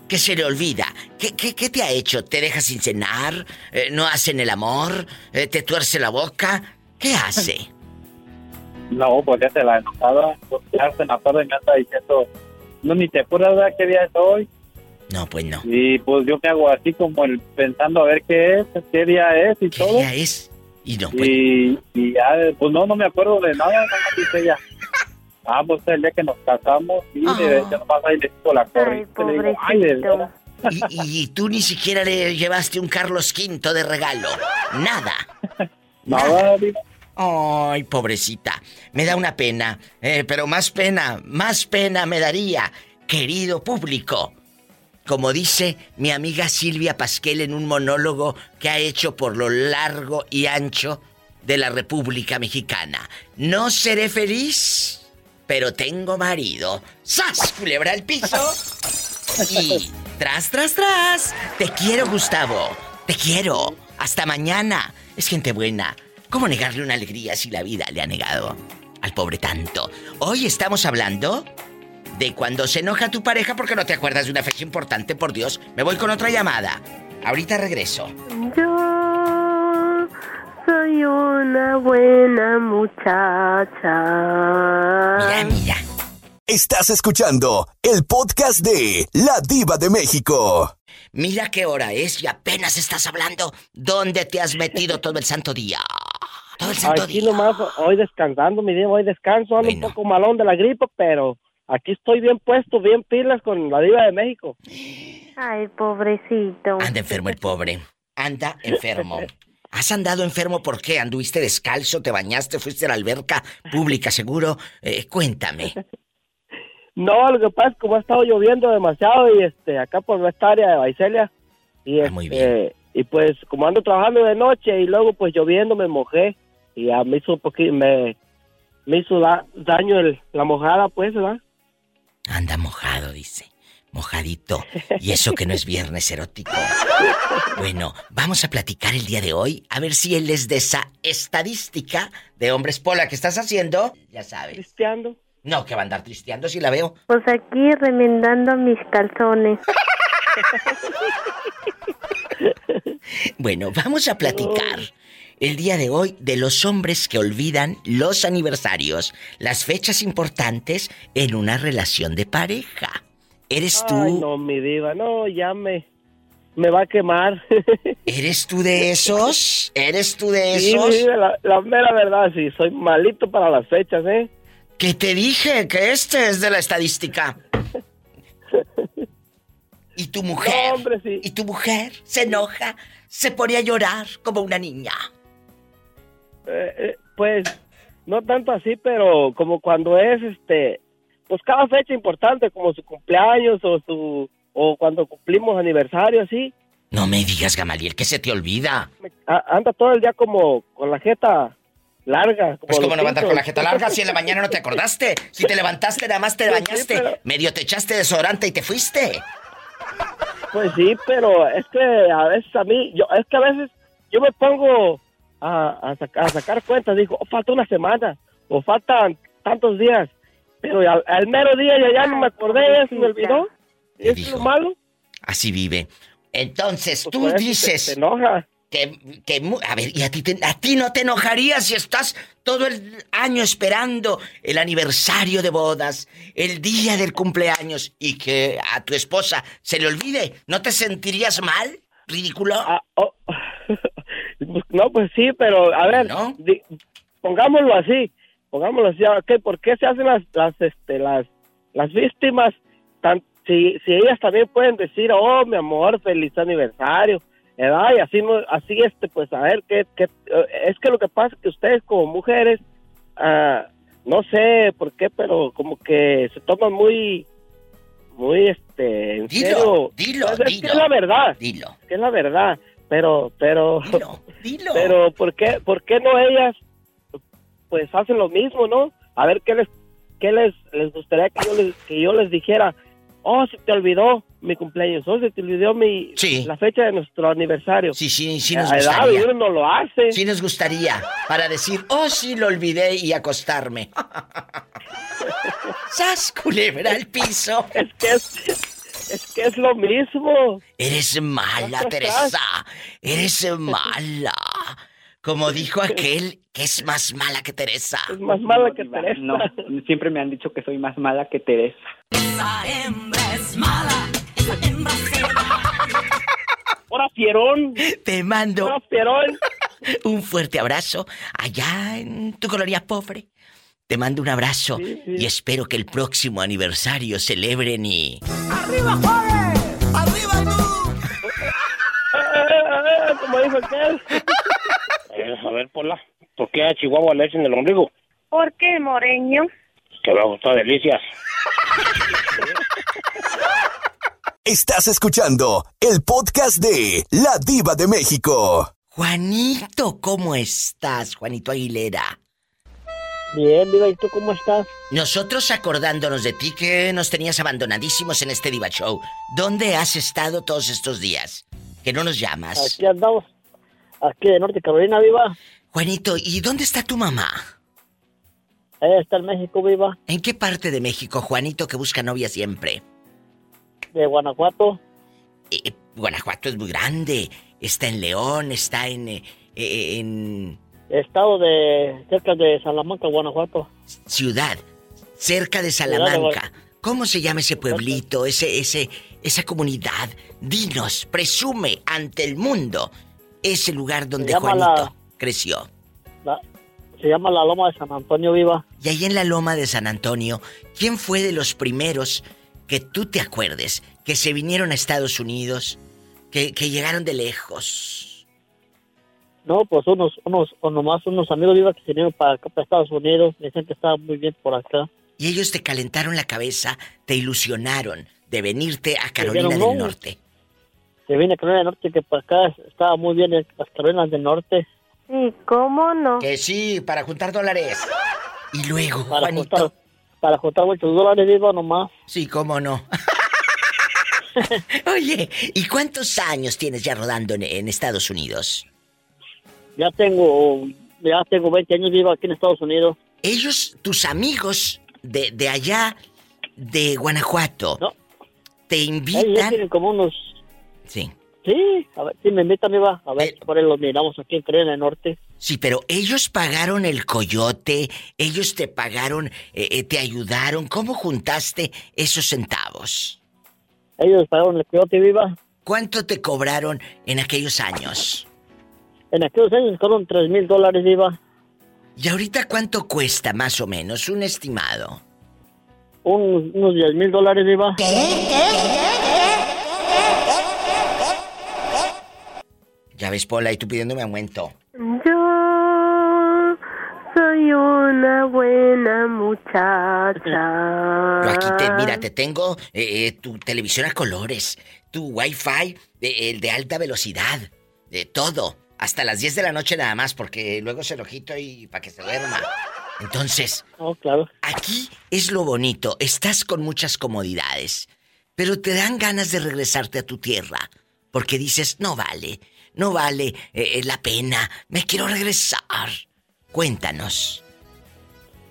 Que se le olvida. ¿Qué, qué, qué te ha hecho? ¿Te deja sin cenar? Eh, ¿No hacen el amor? Eh, ¿Te tuerce la boca? ¿Qué hace? No, pues ya se la enojaba, pues ya se enojaba y me anda diciendo, no, ni te acuerdas de qué día es hoy. No, pues no. Y pues yo me hago así como el pensando a ver qué es, qué día es y todo. día es? Y no, pues... Y, y ya, pues no, no me acuerdo de nada, nada más dice ella. Ah, pues el día que nos casamos, y de, Ah. yo nomás ahí le digo la corriente, le digo, ay, de veras. Y, y tú ni siquiera le llevaste un Carlos V de regalo. Nada. Nada, Ay, pobrecita. Me da una pena. eh, pero más pena, más pena me daría, querido público. Como dice mi amiga Silvia Pasquel en un monólogo que ha hecho por lo largo y ancho de la República Mexicana. No seré feliz, pero tengo marido. ¡Sas! Culebra al piso. Y Tras, tras, tras. Te quiero, Gustavo. Te quiero. Hasta mañana. Es gente buena. ¿Cómo negarle una alegría si la vida le ha negado al pobre tanto? Hoy estamos hablando de cuando se enoja tu pareja porque no te acuerdas de una fecha importante, por Dios. Me voy con otra llamada. Ahorita regreso. Yo soy una buena muchacha. Mira, mira. Estás escuchando el podcast de La Diva de México. Mira qué hora es y apenas estás hablando. ¿Dónde te has metido todo el santo día? Todo el santo Aquí día. nomás, hoy descansando, mi día, hoy descanso, ando un poco malón de la gripe, pero aquí estoy bien puesto, bien pilas con la diva de México. Ay, pobrecito. Anda enfermo el pobre. Anda enfermo. ¿Has andado enfermo por qué? ¿Anduviste descalzo? ¿Te bañaste? ¿Fuiste a la alberca pública seguro? Eh, cuéntame. No, lo que pasa es que como ha estado lloviendo demasiado y este acá por esta área de Baicelia y Ah, este, y pues como ando trabajando de noche y luego pues lloviendo me mojé y ya me hizo un poquito me me hizo da- daño el- la mojada pues, ¿verdad? Anda mojado, dice. Mojadito. Y eso que no es viernes erótico. Bueno, vamos a platicar el día de hoy. A ver si él es de esa estadística de hombres pola que estás haciendo. Ya sabes. ¿Tristeando? No, que va a andar tristeando si la veo. Pues aquí remendando mis calzones. Bueno, vamos a platicar el día de hoy de los hombres que olvidan los aniversarios, las fechas importantes en una relación de pareja. ¿Eres tú? Ay, no, mi diva, no, ya me me va a quemar. ¿Eres tú de esos? ¿Eres tú de Sí, esos? diva, la, la mera verdad, sí, soy malito para las fechas, ¿eh? Que te dije que este es de la estadística. Y tu mujer. Y tu mujer se enoja, se pone a llorar como una niña. Eh, eh, pues no tanto así, pero como cuando es este, pues cada fecha importante, como su cumpleaños o su o cuando cumplimos aniversario, así, No me digas, Gamaliel, que se te olvida. a- anda todo el día como con la jeta larga. Como Pues cómo no andar con la jeta larga si en la mañana no te acordaste. Si te levantaste, nada más te Pues sí, bañaste, pero- medio te echaste desodorante y te fuiste. Pues sí, pero es que a veces a mí, yo es que a veces yo me pongo a, a, saca- a sacar cuentas, digo, "Oh, falta una semana o faltan tantos días, pero al, al mero día ya, ya no me acordé, ya se me olvidó. ¿Y eso es lo malo? Así vive. Entonces, Pues tú dices... enoja. Que, que a ver, ¿y a ti, te- a ti no te enojaría si estás todo el año esperando el aniversario de bodas, el día del cumpleaños y que a tu esposa se le olvide? ¿No te sentirías mal? ¿Ridículo? Ah, oh. No, pues sí, pero a ver, di- pongámoslo así, pongámoslo así, ok, ¿por qué se hacen las, las, este, las, las víctimas tan, si, si ellas también pueden decir, oh, mi amor, feliz aniversario, ¿verdad? Y así, no- así este, pues a ver, qué, qué, eh, es que lo que pasa es que ustedes como mujeres, ah, no sé por qué, pero como que se toman muy, muy, este, en Dilo, serio. dilo, Pues es que dilo. es la verdad. Dilo. Es que es la verdad. Pero, pero, dilo. pero, ¿por qué, por qué no ellas, pues hacen lo mismo, no? A ver qué les, qué les, les gustaría que yo les, que yo les dijera. Oh, se te olvidó mi cumpleaños. Oh, se te olvidó mi, la fecha de nuestro aniversario. Sí, sí, sí nos A edad, gustaría. uno no lo hace. Sí nos gustaría para decir, oh, sí, lo olvidé y acostarme. ¡Sas, culebra al piso! Es que es, es que es lo mismo. Eres mala, Teresa. Eres mala. Como dijo aquel que es más mala que Teresa. Es más mala que Teresa. No, siempre me han dicho que soy más mala que Teresa. Esa hembra es mala, esa hembra se. ¡Hora, fierón! Te mando ¡Hora, fierón! un fuerte abrazo allá en tu colonia pobre. Te mando un abrazo y espero que el próximo aniversario celebren y... ¡Arriba, Juárez! ¡Arriba Eh, Como dijo aquel. A ver, Pola, ¿por qué a Chihuahua le echan el ombligo? ¿Por qué, Moreño? Que me gustó delicias. Estás escuchando el podcast de La Diva de México. Juanito, ¿cómo estás, Juanito Aguilera? Bien, Viva, ¿y tú cómo estás? Nosotros acordándonos de ti que nos tenías abandonadísimos en este Diva Show. ¿Dónde has estado todos estos días? Que no nos llamas. Aquí andamos, aquí de Norte Carolina, Viva. Juanito, ¿y dónde está tu mamá? Ella está en México, Viva. ¿En qué parte de México, Juanito, que busca novia siempre? De Guanajuato. Eh, Guanajuato es muy grande. Está en León, está en... eh, eh, en Estado de cerca de Salamanca, Guanajuato. ciudad, cerca de Salamanca. ¿Cómo se llama ese pueblito, ese, ese, esa comunidad? Dinos, presume ante el mundo ese lugar donde Juanito la- creció. La- se llama la Loma de San Antonio, Viva. Y ahí en la loma de San Antonio, ¿quién fue de los primeros que tú te acuerdes que se vinieron a Estados Unidos, que, que llegaron de lejos? No, pues unos, unos, o nomás unos amigos Viva que se vinieron para acá, para Estados Unidos. Dicen que estaba muy bien por acá. Y ellos te calentaron la cabeza, te ilusionaron de venirte a Carolina dijeron, del "No". Norte. Se viene a Carolina del Norte, que para acá estaba muy bien en las Carolinas del Norte. ¿Y cómo no? Que sí, para juntar dólares. Y luego, Para Juanito. juntar, para juntar muchos dólares, Viva, nomás. Sí, cómo no. Oye, ¿y cuántos años tienes ya rodando en, en Estados Unidos? Ya tengo, ya tengo 20 años Viva aquí en Estados Unidos. Ellos, tus amigos de, de allá, de Guanajuato, te Ellos ya invitan. tienen como unos... Sí. Sí, a ver, sí me invitan, Viva. A ver, por ahí los miramos aquí en del Norte. Sí, pero ellos pagaron el coyote, ellos te pagaron, eh, eh, te ayudaron. ¿Cómo juntaste esos centavos? Ellos pagaron el coyote, Viva. ¿Cuánto te cobraron en aquellos años? En aquellos años fueron 3 mil dólares, Viva. ¿Y ahorita cuánto cuesta más o menos? Un estimado. Un- unos 10 mil dólares, Viva. Ya ves, Pola, y tú pidiéndome aumento. Yo soy una buena muchacha. Yo aquí te, mira, te tengo eh, eh, tu televisión a colores, tu wifi, eh, el de alta velocidad, de todo. Hasta las 10 de la noche nada más, porque luego se lo quito y para que se duerma. Entonces, aquí es lo bonito, estás con muchas comodidades, pero te dan ganas de regresarte a tu tierra, porque dices, no vale, no vale eh, eh, la pena, me quiero regresar. Cuéntanos.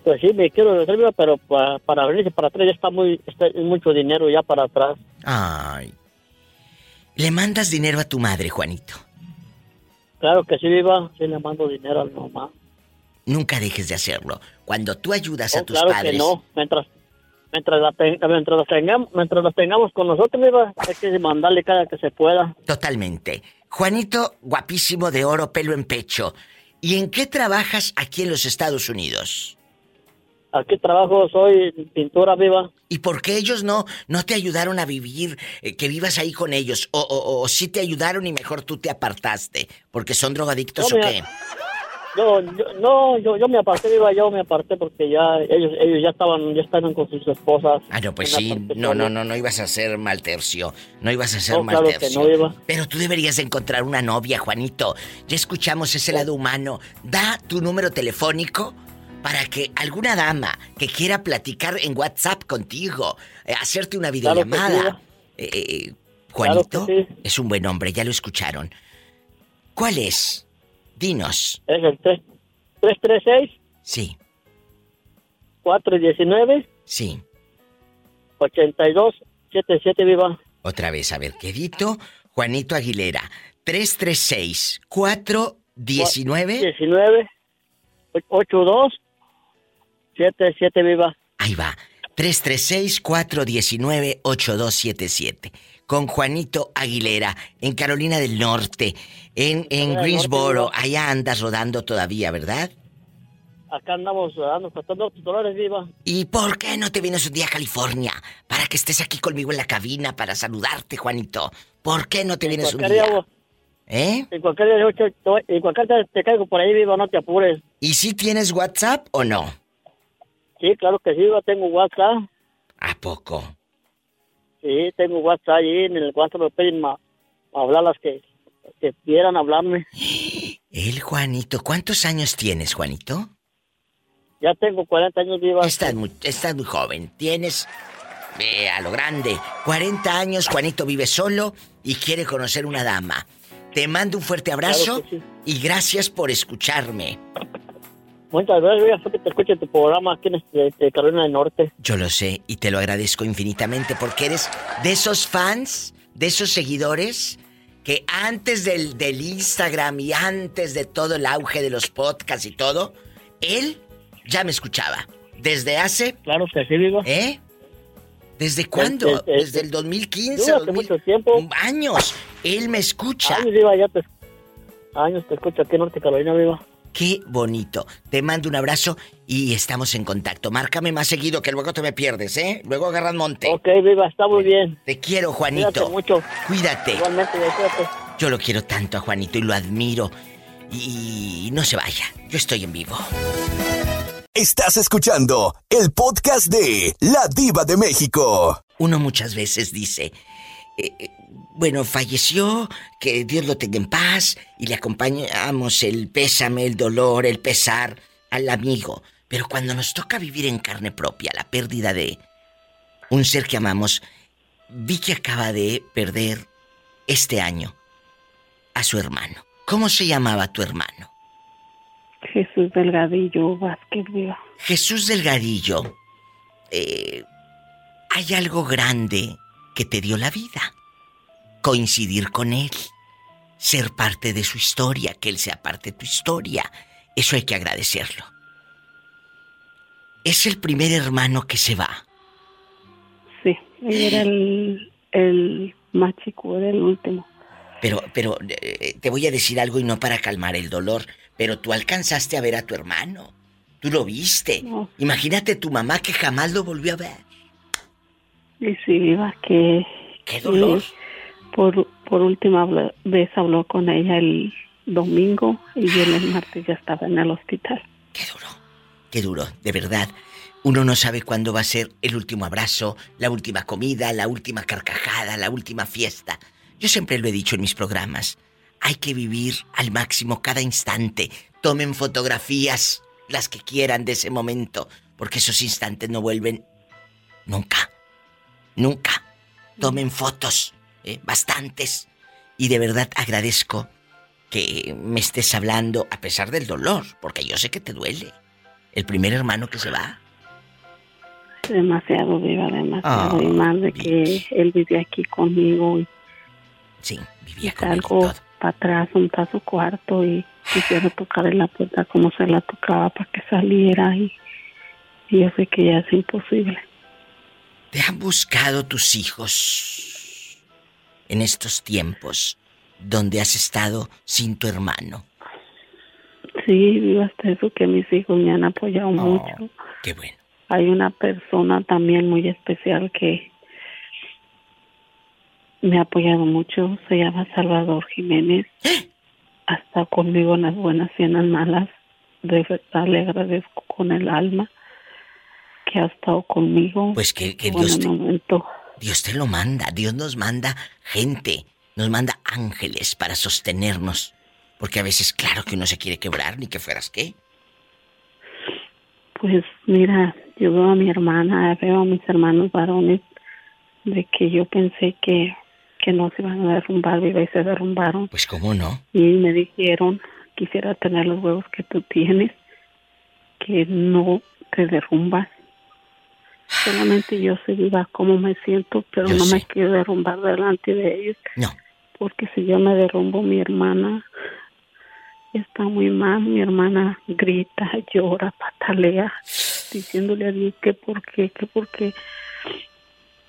Pues sí, me quiero regresar, pero pa- para venirse para atrás ya está muy, está es mucho dinero ya para atrás. Ay. Le mandas dinero a tu madre, Juanito. Claro que sí, Viva. Sí le mando dinero a mi mamá. Nunca dejes de hacerlo. Cuando tú ayudas a Oh, tus claro padres. que no. Mientras, mientras, la ten- mientras, las tengamos, mientras las tengamos con nosotros, Viva, hay que mandarle cada que se pueda. Totalmente. Juanito, guapísimo de oro, pelo en pecho. ¿Y en qué trabajas aquí en los Estados Unidos? Aquí trabajo, soy pintura, Viva. ¿Y por qué ellos no, no te ayudaron a vivir, eh, que vivas ahí con ellos? O, o, o sí te ayudaron y mejor tú te apartaste? ¿Porque son drogadictos No, o mira, qué? Yo, yo, no, yo, yo me aparté, Viva, yo me aparté porque ya ellos, ellos ya estaban, ya estaban con sus esposas. Ah, no, pues sí. No, no, no, no ibas a ser mal tercio. No ibas a ser No, mal claro que tercio. no. Pero tú deberías de encontrar una novia, Juanito. Ya escuchamos ese lado humano. Da tu número telefónico para que alguna dama que quiera platicar en WhatsApp contigo, eh, hacerte una videollamada. Eh, eh, Claro Juanito sí. es un buen hombre, ya lo escucharon. ¿Cuál es? Dinos. Es el 3, 336 Sí, 419 sí. 82 77 Viva. Otra vez, a ver, quedito. Juanito Aguilera. 336 419 19 82 77 Viva. Ahí va. 336-419-8277. Con Juanito Aguilera, en Carolina del Norte, en, en Greensboro. Allá andas rodando todavía, ¿verdad? Acá andamos dando 14 dólares Viva. ¿Y por qué no te vienes un día a California? Para que estés aquí conmigo en la cabina para saludarte, Juanito. ¿Por qué no te vienes un día? día, ¿Eh? En cualquier día, en cualquier día te caigo por ahí Viva, no te apures. ¿Y si tienes WhatsApp o no? Sí, claro que sí, Viva, tengo WhatsApp. ¿A poco? Sí, tengo WhatsApp ahí, en el WhatsApp me piden ma- hablar las que, que quieran hablarme. El Juanito, ¿cuántos años tienes, Juanito? ya tengo 40 años viva. Estás muy, estás muy joven. Tienes eh, a lo grande. 40 años, Juanito vive solo y quiere conocer una dama. Te mando un fuerte abrazo Claro que sí. y gracias por escucharme. Muchas gracias, fue que te escuche tu programa aquí en este, este, Carolina del Norte. Yo lo sé y te lo agradezco infinitamente porque eres de esos fans, de esos seguidores que antes del, del Instagram y antes de todo el auge de los podcasts y todo, él ya me escuchaba. Desde hace... Claro que sí, digo. ¿Eh? ¿Desde cuándo? Este, este, Desde el 2015, Digo, hace 2000 mucho tiempo. años. Él me escucha. Años, ya te, años te escucho aquí en Norte Carolina, Viva. Qué bonito. Te mando un abrazo y estamos en contacto. Márcame más seguido que luego te me pierdes, ¿eh? Luego agarras monte. Ok, Viva, está muy bien. Te quiero, Juanito. Cuídate mucho. Cuídate. Igualmente, cuídate. Yo lo quiero tanto a Juanito y lo admiro. Y no se vaya. Yo estoy en vivo. Estás escuchando el podcast de La Diva de México. Uno muchas veces dice, eh, eh, bueno, falleció, que Dios lo tenga en paz y le acompañamos el pésame, el dolor, el pesar al amigo. Pero cuando nos toca vivir en carne propia la pérdida de un ser que amamos, Vicky acaba de perder este año a su hermano. ¿Cómo se llamaba tu hermano? Jesús Delgadillo Vázquez Viva. Jesús Delgadillo, eh, hay algo grande que te dio la vida. Coincidir con él. Ser parte de su historia, que él sea parte de tu historia. Eso hay que agradecerlo. Es el primer hermano que se va. Sí, él era el, el más chico, era el último. Pero, pero, eh, te voy a decir algo y no para calmar el dolor. Pero tú alcanzaste a ver a tu hermano. Tú lo viste. No. Imagínate tu mamá que jamás lo volvió a ver. Y sí, Viva, que... ¡Qué dolor! Por, por última vez habló con ella el domingo y el martes ya estaba en el hospital. Qué duro, de verdad. Uno no sabe cuándo va a ser el último abrazo, la última comida, la última carcajada, la última fiesta. Yo siempre lo he dicho en mis programas. Hay que vivir al máximo cada instante. Tomen fotografías, las que quieran de ese momento, porque esos instantes no vuelven nunca. Nunca. Tomen fotos, eh, bastantes. Y de verdad agradezco que me estés hablando a pesar del dolor, porque yo sé que te duele. El primer hermano que se va. Demasiado viva, demasiado. Ah, y más de que él vive aquí conmigo y, Sí, y salgo para atrás, un a su cuarto y quisiera tocarle la puerta como se la tocaba para que saliera y, y yo sé que ya es imposible. ¿Te han buscado tus hijos en estos tiempos donde has estado sin tu hermano? Sí, vivo hasta eso que mis hijos me han apoyado mucho. Qué bueno. Hay una persona también muy especial que me ha apoyado mucho, se llama Salvador Jiménez. Ha estado conmigo en las buenas y en las malas. De verdad le agradezco con el alma que ha estado conmigo. Pues que, que en Dios te, momento. Dios te lo manda. Dios nos manda gente. Nos manda ángeles para sostenernos. Porque a veces, claro que uno se quiere quebrar, ni que fueras qué. Pues mira, yo veo a mi hermana, veo a mis hermanos varones, de que yo pensé que, que no se iban a derrumbar, viva y se derrumbaron. Pues cómo no. Y me dijeron, quisiera tener los huevos que tú tienes, que no te derrumbas. Solamente yo sé viva cómo me siento, pero Yo no me quiero derrumbar delante de ellos. No. Porque si yo me derrumbo, mi hermana está muy mal. Mi hermana grita, llora, patalea, diciéndole a Dios que por qué, que por qué.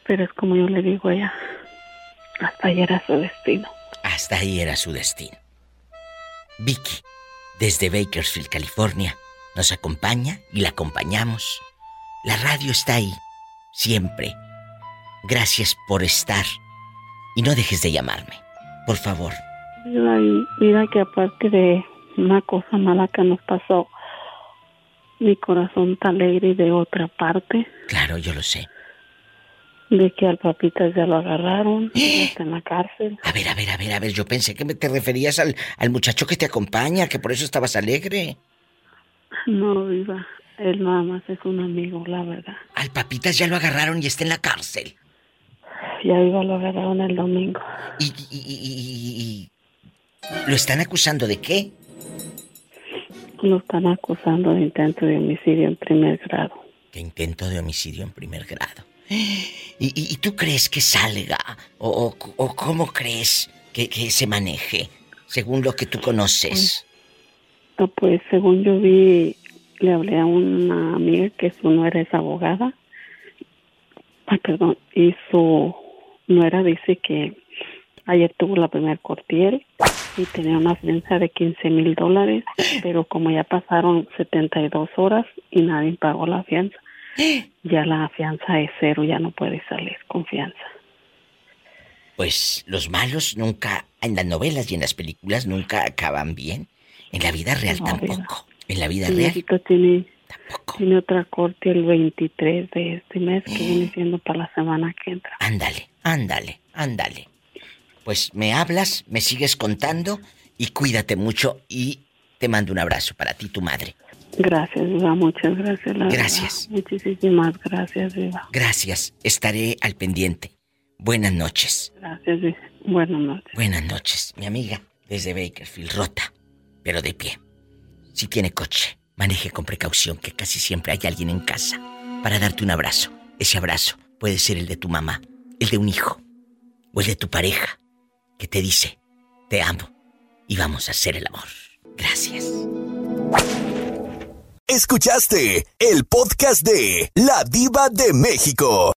Pero es como yo le digo a ella, hasta ahí era su destino. Hasta ahí era su destino. Vicky, desde Bakersfield, California, nos acompaña y la acompañamos. La radio está ahí, siempre. Gracias por estar. Y no dejes de llamarme, por favor. Mira, que aparte de una cosa mala que nos pasó, mi corazón está alegre de otra parte, Claro, yo lo sé. de que al papita ya lo agarraron, ya está en la cárcel. A ver, a ver, a ver, a ver, yo pensé que me- te referías al, al muchacho que te acompaña, que por eso estabas alegre. No, viva. Él nada más es un amigo, la verdad. Al papitas ya lo agarraron y está en la cárcel. Ya iba lo agarraron el domingo. ¿Y, y, y, y lo están acusando de qué? Lo están acusando de intento de homicidio en primer grado. De intento de homicidio en primer grado. ¿Y, tú crees que salga? ¿O, o, o cómo crees que, que, se maneje? Según lo que tú conoces. No, pues según yo vi, le hablé a una amiga que su nuera es abogada. Ay, perdón. Y su nuera dice que ayer tuvo la primer cortiel y tenía una fianza de 15 mil dólares, pero como ya pasaron 72 horas y nadie pagó la fianza, ya la fianza es cero, ya no puede salir con fianza. Pues los malos nunca, en las novelas y en las películas nunca acaban bien. En la vida real No, tampoco. En la vida real. viejito tiene, tiene otra corte el 23 de este mes que viene siendo para la semana que entra. Ándale, ándale, ándale. Pues me hablas, me sigues contando y cuídate mucho y te mando un abrazo para ti, tu madre. Gracias, Viva, muchas gracias. la Gracias. verdad. Muchísimas gracias, Viva. Gracias, estaré al pendiente. Buenas noches. Gracias, Viva. Buenas noches. Buenas noches, mi amiga desde Bakerfield, rota, pero de pie. Si tiene coche, maneje con precaución, que casi siempre hay alguien en casa para darte un abrazo. Ese abrazo puede ser el de tu mamá, el de un hijo o el de tu pareja, que te dice, te amo y vamos a hacer el amor. Gracias. Escuchaste el podcast de La Diva de México.